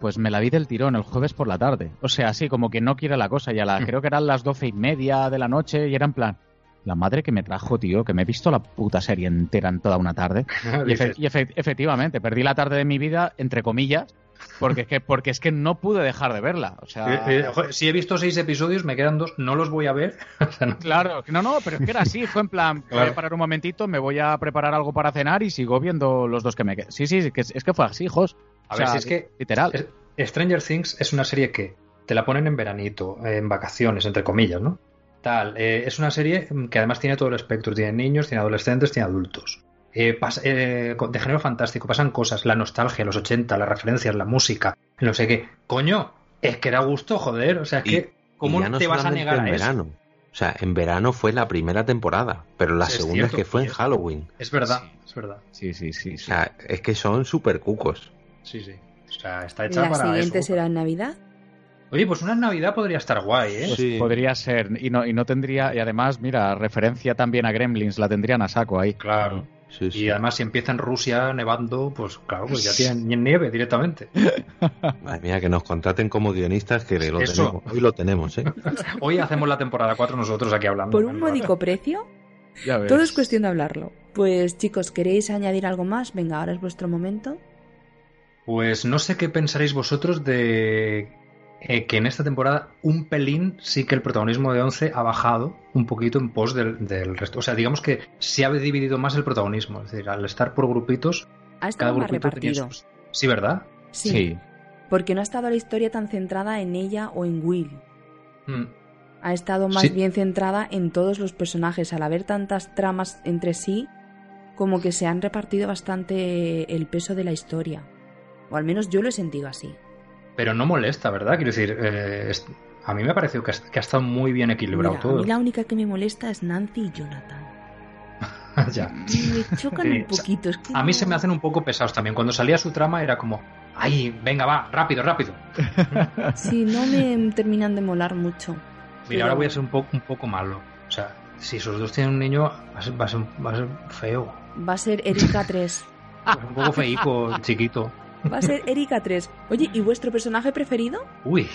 pues me la vi del tirón el jueves por la tarde. O sea, así como que no quiere la cosa, ya la, creo que eran las doce y media de la noche y era en plan, la madre que me trajo, tío, que me he visto la puta serie entera en toda una tarde. y, efe- y efe- efectivamente, perdí la tarde de mi vida, entre comillas, porque es que, porque es que no pude dejar de verla. O sea, Eh, eh, si he visto seis episodios, me quedan dos, no los voy a ver. O sea, no- Claro, no, no, pero es que era así, fue en plan, voy a parar un momentito, me voy a preparar algo para cenar y sigo viendo los dos que me quedan. Sí, sí, es que, es que fue así, Jos. A O ver, sea, si es que Literal. Stranger Things es una serie que te la ponen en veranito, en vacaciones, entre comillas, ¿no? Tal, eh, es una serie que además tiene todo el espectro, tiene niños, tiene adolescentes, tiene adultos. Eh, pas- eh, de género fantástico, pasan cosas, la nostalgia, los 80, las referencias, la música, no sé qué. Coño, es que da gusto, joder, o sea, es Y- que, ¿cómo no te vas a negar en a eso? verano. O sea, en verano fue la primera temporada, pero la Sí, es segunda cierto, es que fue en. Halloween. Es verdad, Sí. es verdad. Sí, sí, sí. O sí. sea, es que son súper cucos. Sí, sí. O sea, está hecha La para siguiente eso. será en Navidad. Oye, pues una Navidad podría estar guay, ¿eh? Pues Sí. Podría ser, y no, y no tendría, y además, mira, referencia también a Gremlins, la tendrían a saco ahí. Claro. Sí, sí. Y además, si empieza en Rusia nevando, pues claro, pues ya tienen nieve directamente. Madre mía, que nos contraten como guionistas, que lo Eso. tenemos. Hoy lo tenemos, ¿eh? Hoy hacemos la temporada 4 nosotros aquí hablando. Por un módico precio, Ya ves. todo es cuestión de hablarlo. Pues chicos, ¿queréis añadir algo más? Venga, ahora es vuestro momento. Pues no sé qué pensaréis vosotros de eh, que en esta temporada un pelín sí que el protagonismo de Once ha bajado un poquito en pos del, del resto. O sea, digamos que se ha dividido más el protagonismo. Es decir, al estar por grupitos, Ha cada estado más grupito tenía repartido. sus... Sí, ¿verdad? Sí, Sí. porque no ha estado la historia tan centrada en ella o en Will. Mm. Ha estado más Sí. bien centrada en todos los personajes. Al haber tantas tramas entre sí, como que se han repartido bastante el peso de la historia. O al menos yo lo he sentido así. Pero no molesta, ¿verdad? Quiero decir, eh, a mí me ha parecido que, ha- que ha estado muy bien equilibrado Mira, a todo. mí la única que me molesta es Nancy y Jonathan. Ya. Me chocan Sí, un poquito. es que A mí no- se me hacen un poco pesados también. Cuando salía su trama era como, ¡ay, venga, va, rápido, rápido! Sí, no me terminan de molar mucho. Mira, Pero- ahora voy a ser un poco, un poco malo. O sea, si esos dos tienen un niño, va a ser, va a ser, va a ser feo. Va a ser Erika 3. Va a ser un poco feico, chiquito. Va a ser Erika 3. Oye, ¿y vuestro personaje preferido? Uy.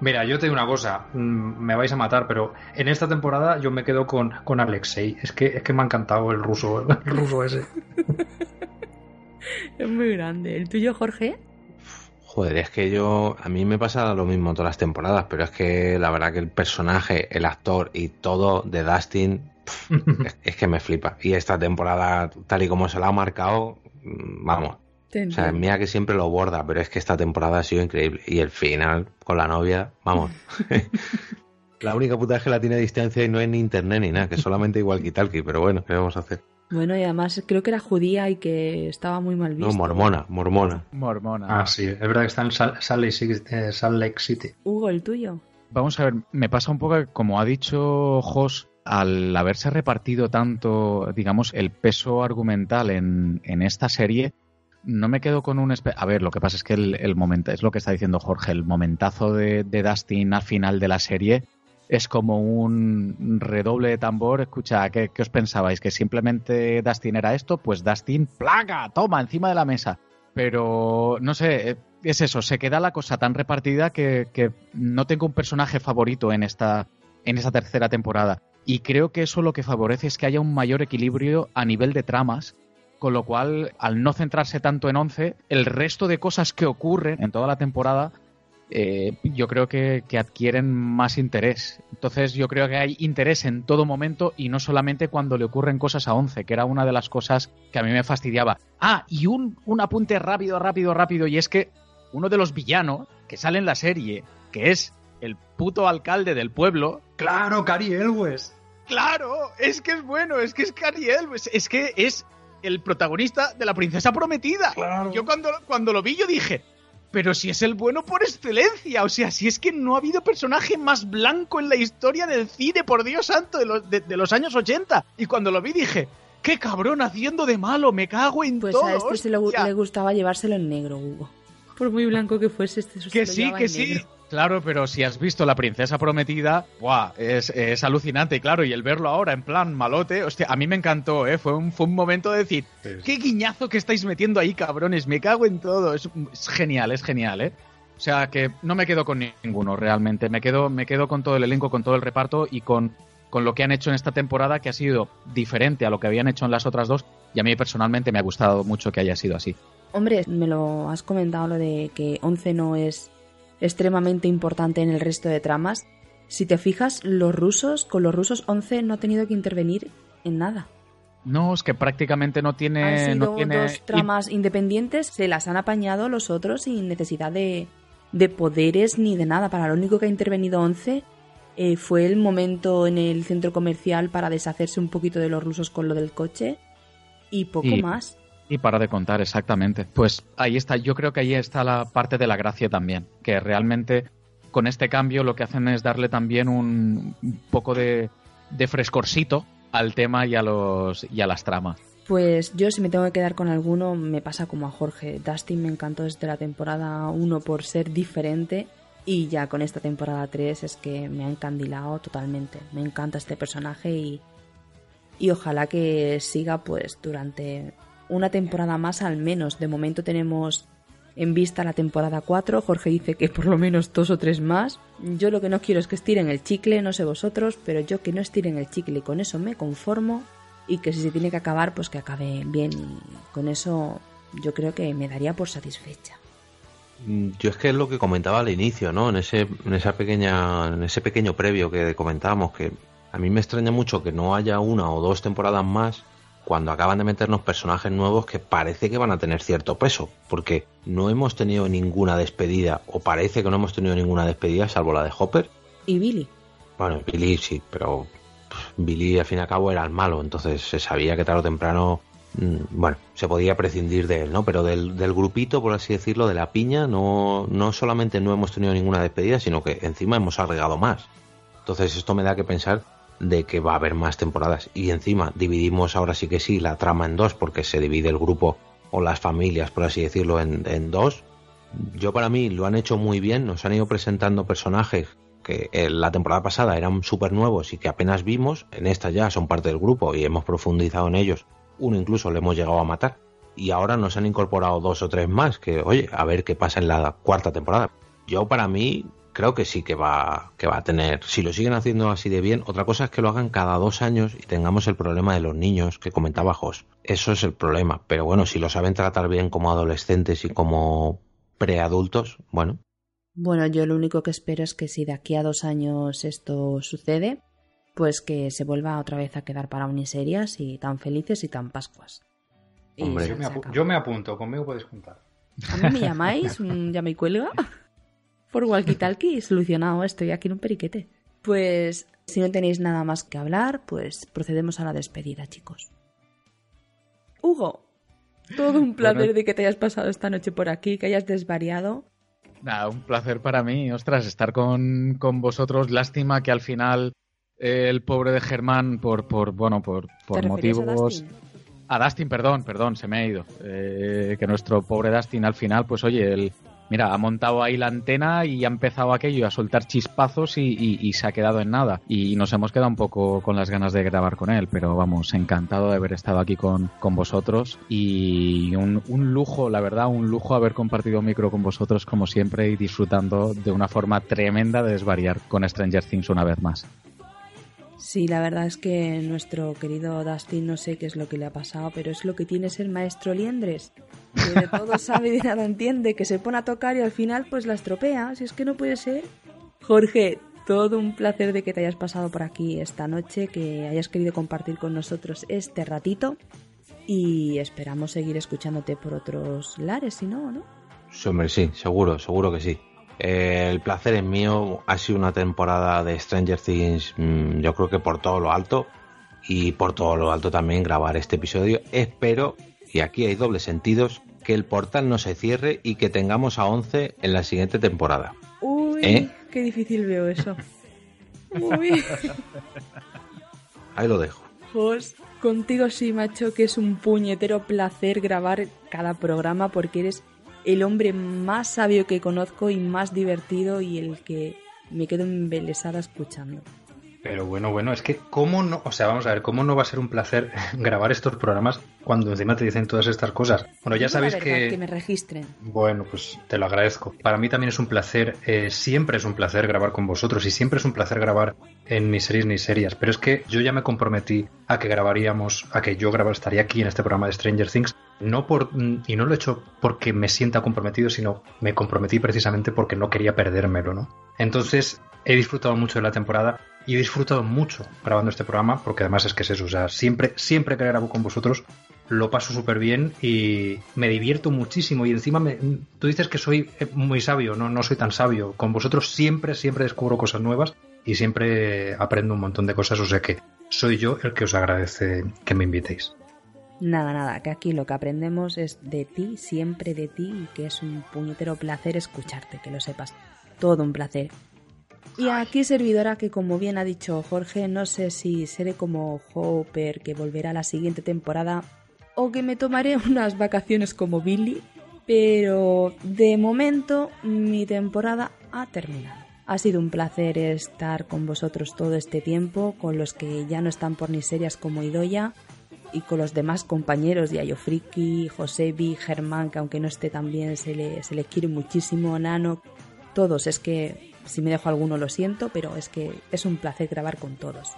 Mira, yo te digo una cosa, mm, me vais a matar, pero en esta temporada yo me quedo con, con Alexei. Es que, es que me ha encantado el ruso, el ruso ese. Es muy grande. ¿El tuyo, Jorge? Joder, es que yo, a mí me pasa lo mismo todas las temporadas, pero es que la verdad que el personaje, el actor y todo de Dustin, pff, es, es que me flipa. Y esta temporada, tal y como se la ha marcado, mm, vamos. Te O sea, entiendo. mira que siempre lo borda, pero es que esta temporada ha sido increíble. Y el final, con la novia, vamos. la única puta es que la tiene a distancia y no es ni internet ni nada, que solamente igual que talkie, pero bueno, ¿qué vamos a hacer? Bueno, y además creo que era judía y que estaba muy mal visto. No, mormona, mormona. Mormona. Ah, sí, es verdad que está en Sal- Salt Lake City- Salt Lake City. Hugo, el tuyo. Vamos a ver, me pasa un poco que, como ha dicho Jos, al haberse repartido tanto, digamos, el peso argumental en, en esta serie, no me quedo con un... A ver, lo que pasa es que el, el momento, es lo que está diciendo Jorge, el momentazo de, de Dustin al final de la serie es como un redoble de tambor. Escucha, ¿qué, qué os pensabais? ¿Que simplemente Dustin era esto? Pues Dustin, plaga, toma, encima de la mesa. Pero, no sé, eh, es eso, se queda la cosa tan repartida que, que no tengo un personaje favorito en esta, en esta tercera temporada. Y creo que eso lo que favorece es que haya un mayor equilibrio a nivel de tramas, con lo cual, al no centrarse tanto en 11, el resto de cosas que ocurren en toda la temporada, eh, yo creo que, que adquieren más interés. Entonces, yo creo que hay interés en todo momento y no solamente cuando le ocurren cosas a 11, que era una de las cosas que a mí me fastidiaba. Ah, y un, un apunte rápido, rápido, rápido, y es que uno de los villanos que sale en la serie, que es el puto alcalde del pueblo, ¡Claro, Cari Elwes! Claro, es que es bueno, es que es Cary Elwes, es que es el protagonista de la princesa prometida. Claro. Yo cuando, cuando lo vi yo dije, pero si es el bueno por excelencia, o sea, si es que no ha habido personaje más blanco en la historia del cine, por Dios santo, de los, de, de los años 80. Y cuando lo vi dije, qué cabrón haciendo de malo, me cago en Pues todo. a este se le, hostia". le gustaba llevárselo en negro, Hugo. Por muy blanco que fuese, este se Que lo sí, que en sí. negro. Claro, pero si has visto La Princesa Prometida, ¡buah! Es, es alucinante. Y claro, y el verlo ahora en plan malote, hostia, a mí me encantó, ¿eh? Fue un, fue un momento de decir, ¡qué guiñazo que estáis metiendo ahí, cabrones! Me cago en todo. Es, es genial, es genial, ¿eh? O sea que no me quedo con ninguno realmente. Me quedo, me quedo con todo el elenco, con todo el reparto y con, con lo que han hecho en esta temporada, que ha sido diferente a lo que habían hecho en las otras dos. Y a mí personalmente me ha gustado mucho que haya sido así. Hombre, me lo has comentado lo de que 11 no es extremadamente importante en el resto de tramas. Si te fijas, los rusos, con los rusos 11 no ha tenido que intervenir en nada. No, es que prácticamente no tiene. Han sido no tiene... dos tramas independientes, se las han apañado los otros sin necesidad de, de poderes ni de nada. Para lo único que ha intervenido 11 eh, fue el momento en el centro comercial para deshacerse un poquito de los rusos con lo del coche y poco Y- más. Y para de contar, exactamente. Pues ahí está, yo creo que ahí está la parte de la gracia también, que realmente con este cambio lo que hacen es darle también un, poco de, de frescorcito al tema y a, los, y a las tramas. Pues yo si me tengo que quedar con alguno me pasa como a Jorge. Dustin me encantó desde la temporada 1 por ser diferente y ya con esta temporada 3 es que me ha encandilado totalmente. Me encanta este personaje y, y ojalá que siga pues durante una temporada más al menos. De momento tenemos en vista la temporada 4. Jorge dice que por lo menos dos o tres más. Yo lo que no quiero es que estiren el chicle, no sé vosotros, pero yo que no estiren el chicle y con eso me conformo y que si se tiene que acabar, pues que acabe bien. Y con eso yo creo que me daría por satisfecha. Mm, Yo es que es lo que comentaba al inicio, ¿no? En ese, en esa pequeña, en ese pequeño previo que comentábamos, que a mí me extraña mucho que no haya una o dos temporadas más cuando acaban de meternos personajes nuevos que parece que van a tener cierto peso, porque no hemos tenido ninguna despedida, o parece que no hemos tenido ninguna despedida, salvo la de Hopper. Y Billy. Bueno, Billy sí, pero Billy al fin y al cabo era el malo, entonces se sabía que tarde o temprano, mm, bueno, se podía prescindir de él, ¿no? Pero del, del grupito, por así decirlo, de la piña, no, no solamente no hemos tenido ninguna despedida, sino que encima hemos agregado más. Entonces esto me da que pensar de que va a haber más temporadas. Y encima dividimos ahora sí que sí la trama en dos, porque se divide el grupo o las familias, por así decirlo, en, dos. Yo para mí lo han hecho muy bien, nos han ido presentando personajes que en la temporada pasada eran súper nuevos y que apenas vimos, en esta ya son parte del grupo y hemos profundizado en ellos. Uno incluso le hemos llegado a matar. Y ahora nos han incorporado dos o tres más, que oye, a ver qué pasa en la cuarta temporada. Yo para mí creo que sí que va, que va a tener, si lo siguen haciendo así de bien, otra cosa es que lo hagan cada dos años y tengamos el problema de los niños que comentaba Jos. Eso es el problema. Pero bueno, si lo saben tratar bien como adolescentes y como preadultos, bueno, Bueno, yo lo único que espero es que si de aquí a dos años esto sucede, pues que se vuelva otra vez a quedar para uniserias y tan felices y tan pascuas. Hombre. Yo me, yo me apunto, conmigo puedes contar. A mí me llamáis, un llama y cuelga. Por walkie-talkie, solucionado, estoy aquí en un periquete. Pues si no tenéis nada más que hablar, pues procedemos a la despedida, chicos. Hugo, todo un placer Bueno. de que te hayas pasado esta noche por aquí, que hayas desvariado. Nada, un placer para mí, ostras, estar con, con vosotros. Lástima que al final eh, el pobre de Germán, por, por bueno, por, por ¿Te referías a motivos. Dustin? A Dustin, perdón, perdón, se me ha ido. Eh, que nuestro pobre Dustin al final, pues oye, él, mira, ha montado ahí la antena y ha empezado aquello a soltar chispazos y, y- y se ha quedado en nada. Y nos hemos quedado un poco con las ganas de grabar con él, pero vamos, encantado de haber estado aquí con, con vosotros. Y un, un lujo, la verdad, un lujo haber compartido micro con vosotros como siempre y disfrutando de una forma tremenda de desvariar con Stranger Things una vez más. Sí, la verdad es que nuestro querido Dustin no sé qué es lo que le ha pasado, pero es lo que tiene ser maestro liendres. De todo sabe y de nada entiende, que se pone a tocar y al final pues la estropea. Si es que no puede ser. Jorge, todo un placer de que te hayas pasado por aquí esta noche, que hayas querido compartir con nosotros este ratito y esperamos seguir escuchándote por otros lares, si no, ¿no? Sí, sí, seguro, seguro que sí. Eh, el placer es mío. Ha sido una temporada de Stranger Things, mm, yo creo que por todo lo alto. Y por todo lo alto también grabar este episodio. Espero, y aquí hay dobles sentidos, que el portal no se cierre y que tengamos a 11 en la siguiente temporada. Uy, ¿Eh? qué difícil veo eso. Uy. Ahí lo dejo. Jos, contigo sí, macho, que es un puñetero placer grabar cada programa porque eres el hombre más sabio que conozco y más divertido y el que me quedo embelesada escuchando. Pero bueno, bueno, es que cómo no, o sea, vamos a ver, cómo no va a ser un placer grabar estos programas cuando encima te dicen todas estas cosas. Bueno, ya sabéis que... que me registren. Bueno, pues te lo agradezco. Para mí también es un placer, eh, siempre es un placer grabar con vosotros y siempre es un placer grabar en mis series ni series. Pero es que yo ya me comprometí a que grabaríamos, a que yo grabar, estaría aquí en este programa de Stranger Things, no por y no lo he hecho porque me sienta comprometido, sino me comprometí precisamente porque no quería perdérmelo, ¿no? Entonces he disfrutado mucho de la temporada y he disfrutado mucho grabando este programa porque además es que es eso, o sea, siempre, siempre que grabo con vosotros lo paso súper bien y me divierto muchísimo y encima me, tú dices que soy eh, muy sabio, no, no soy tan sabio. Con vosotros siempre, siempre descubro cosas nuevas y siempre aprendo un montón de cosas, o sea que soy yo el que os agradece que me invitéis. Nada, nada, que aquí lo que aprendemos es de ti, siempre de ti, y que es un puñetero placer escucharte, que lo sepas. Todo un placer. Y aquí servidora que como bien ha dicho Jorge, no sé si seré como Hopper que volverá la siguiente temporada o que me tomaré unas vacaciones como Billy, pero de momento mi temporada ha terminado. Ha sido un placer estar con vosotros todo este tiempo, con los que ya no están por ni serias como Idoya y con los demás compañeros de Ayofriki, Josebi, Germán, que aunque no esté tan bien se le, se le quiere muchísimo, Nano, todos. Es que si me dejo alguno lo siento, pero es que es un placer grabar con todos.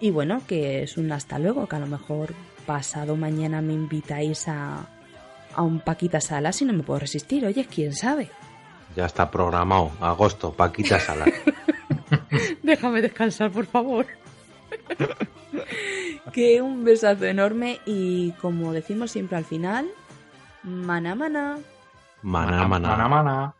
Y bueno, que es un hasta luego, que a lo mejor pasado mañana me invitáis a, a un Paquita Sala si no me puedo resistir. Oye, quién sabe. Ya está programado. Agosto, Paquita Salas. Déjame descansar, por favor. que un besazo enorme y como decimos siempre al final, mana mana, Maná, maná. Mana, mana.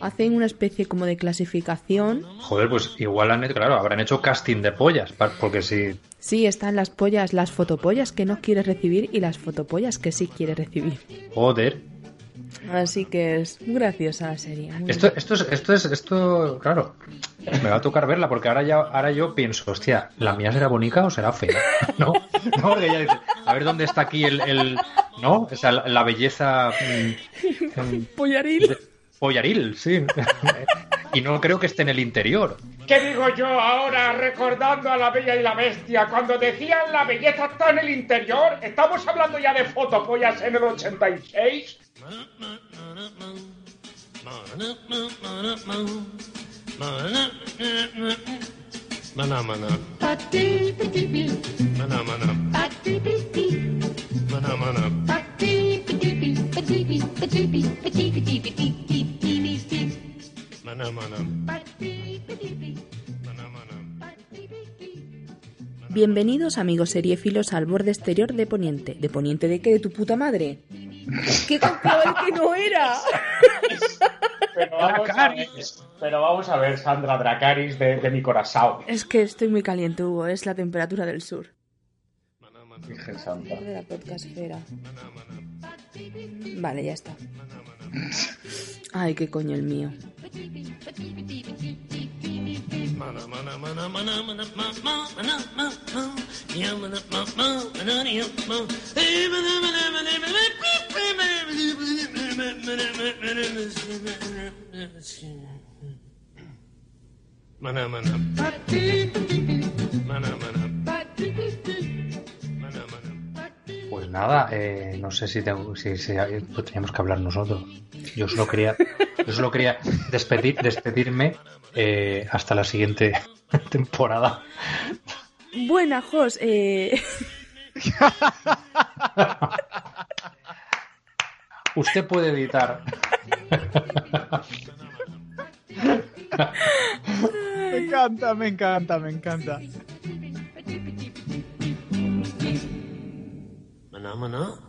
Hacen una especie como de clasificación. Joder, pues igual han hecho, claro, habrán hecho casting de pollas, porque si Sí, están las pollas, las fotopollas que no quieres recibir y las fotopollas que sí quieres recibir. Joder. Así que es graciosa la serie. Esto, esto es, esto es, esto, claro, me va a tocar verla porque ahora ya, ahora yo pienso, hostia, ¿la mía será bonita o será fea? No, no, porque ella dice, a ver dónde está aquí el, el ¿no? O sea, la, la belleza mm, mm, Pollaril. de- pollaril, sí. Y no creo que esté en el interior. ¿Qué digo yo ahora recordando a la Bella y la Bestia? Cuando decían la belleza está en el interior, ¿estamos hablando ya de fotopollas en el 86? Mana mana. Mana mana. Mana mana. Bienvenidos amigos seriéfilos al borde exterior de Poniente. ¿De Poniente de qué? ¿De tu puta madre? ¿Qué copiaba el que no era? Pero vamos, a ver, pero vamos a ver, Sandra Dracaris de, de mi corazón. Es que estoy muy caliente, Hugo. Es la temperatura del sur. Virgen Santa. De la podcastfera. Vale, ya está. Ay, qué coño el mío. Pues nada, eh, no sé si, tengo, si, si pues teníamos que hablar nosotros. Yo solo quería, yo solo quería despedir, despedirme eh, hasta la siguiente temporada. Buena, Jos. Eh... Usted puede editar. Me encanta, me encanta, me encanta. Mana mana.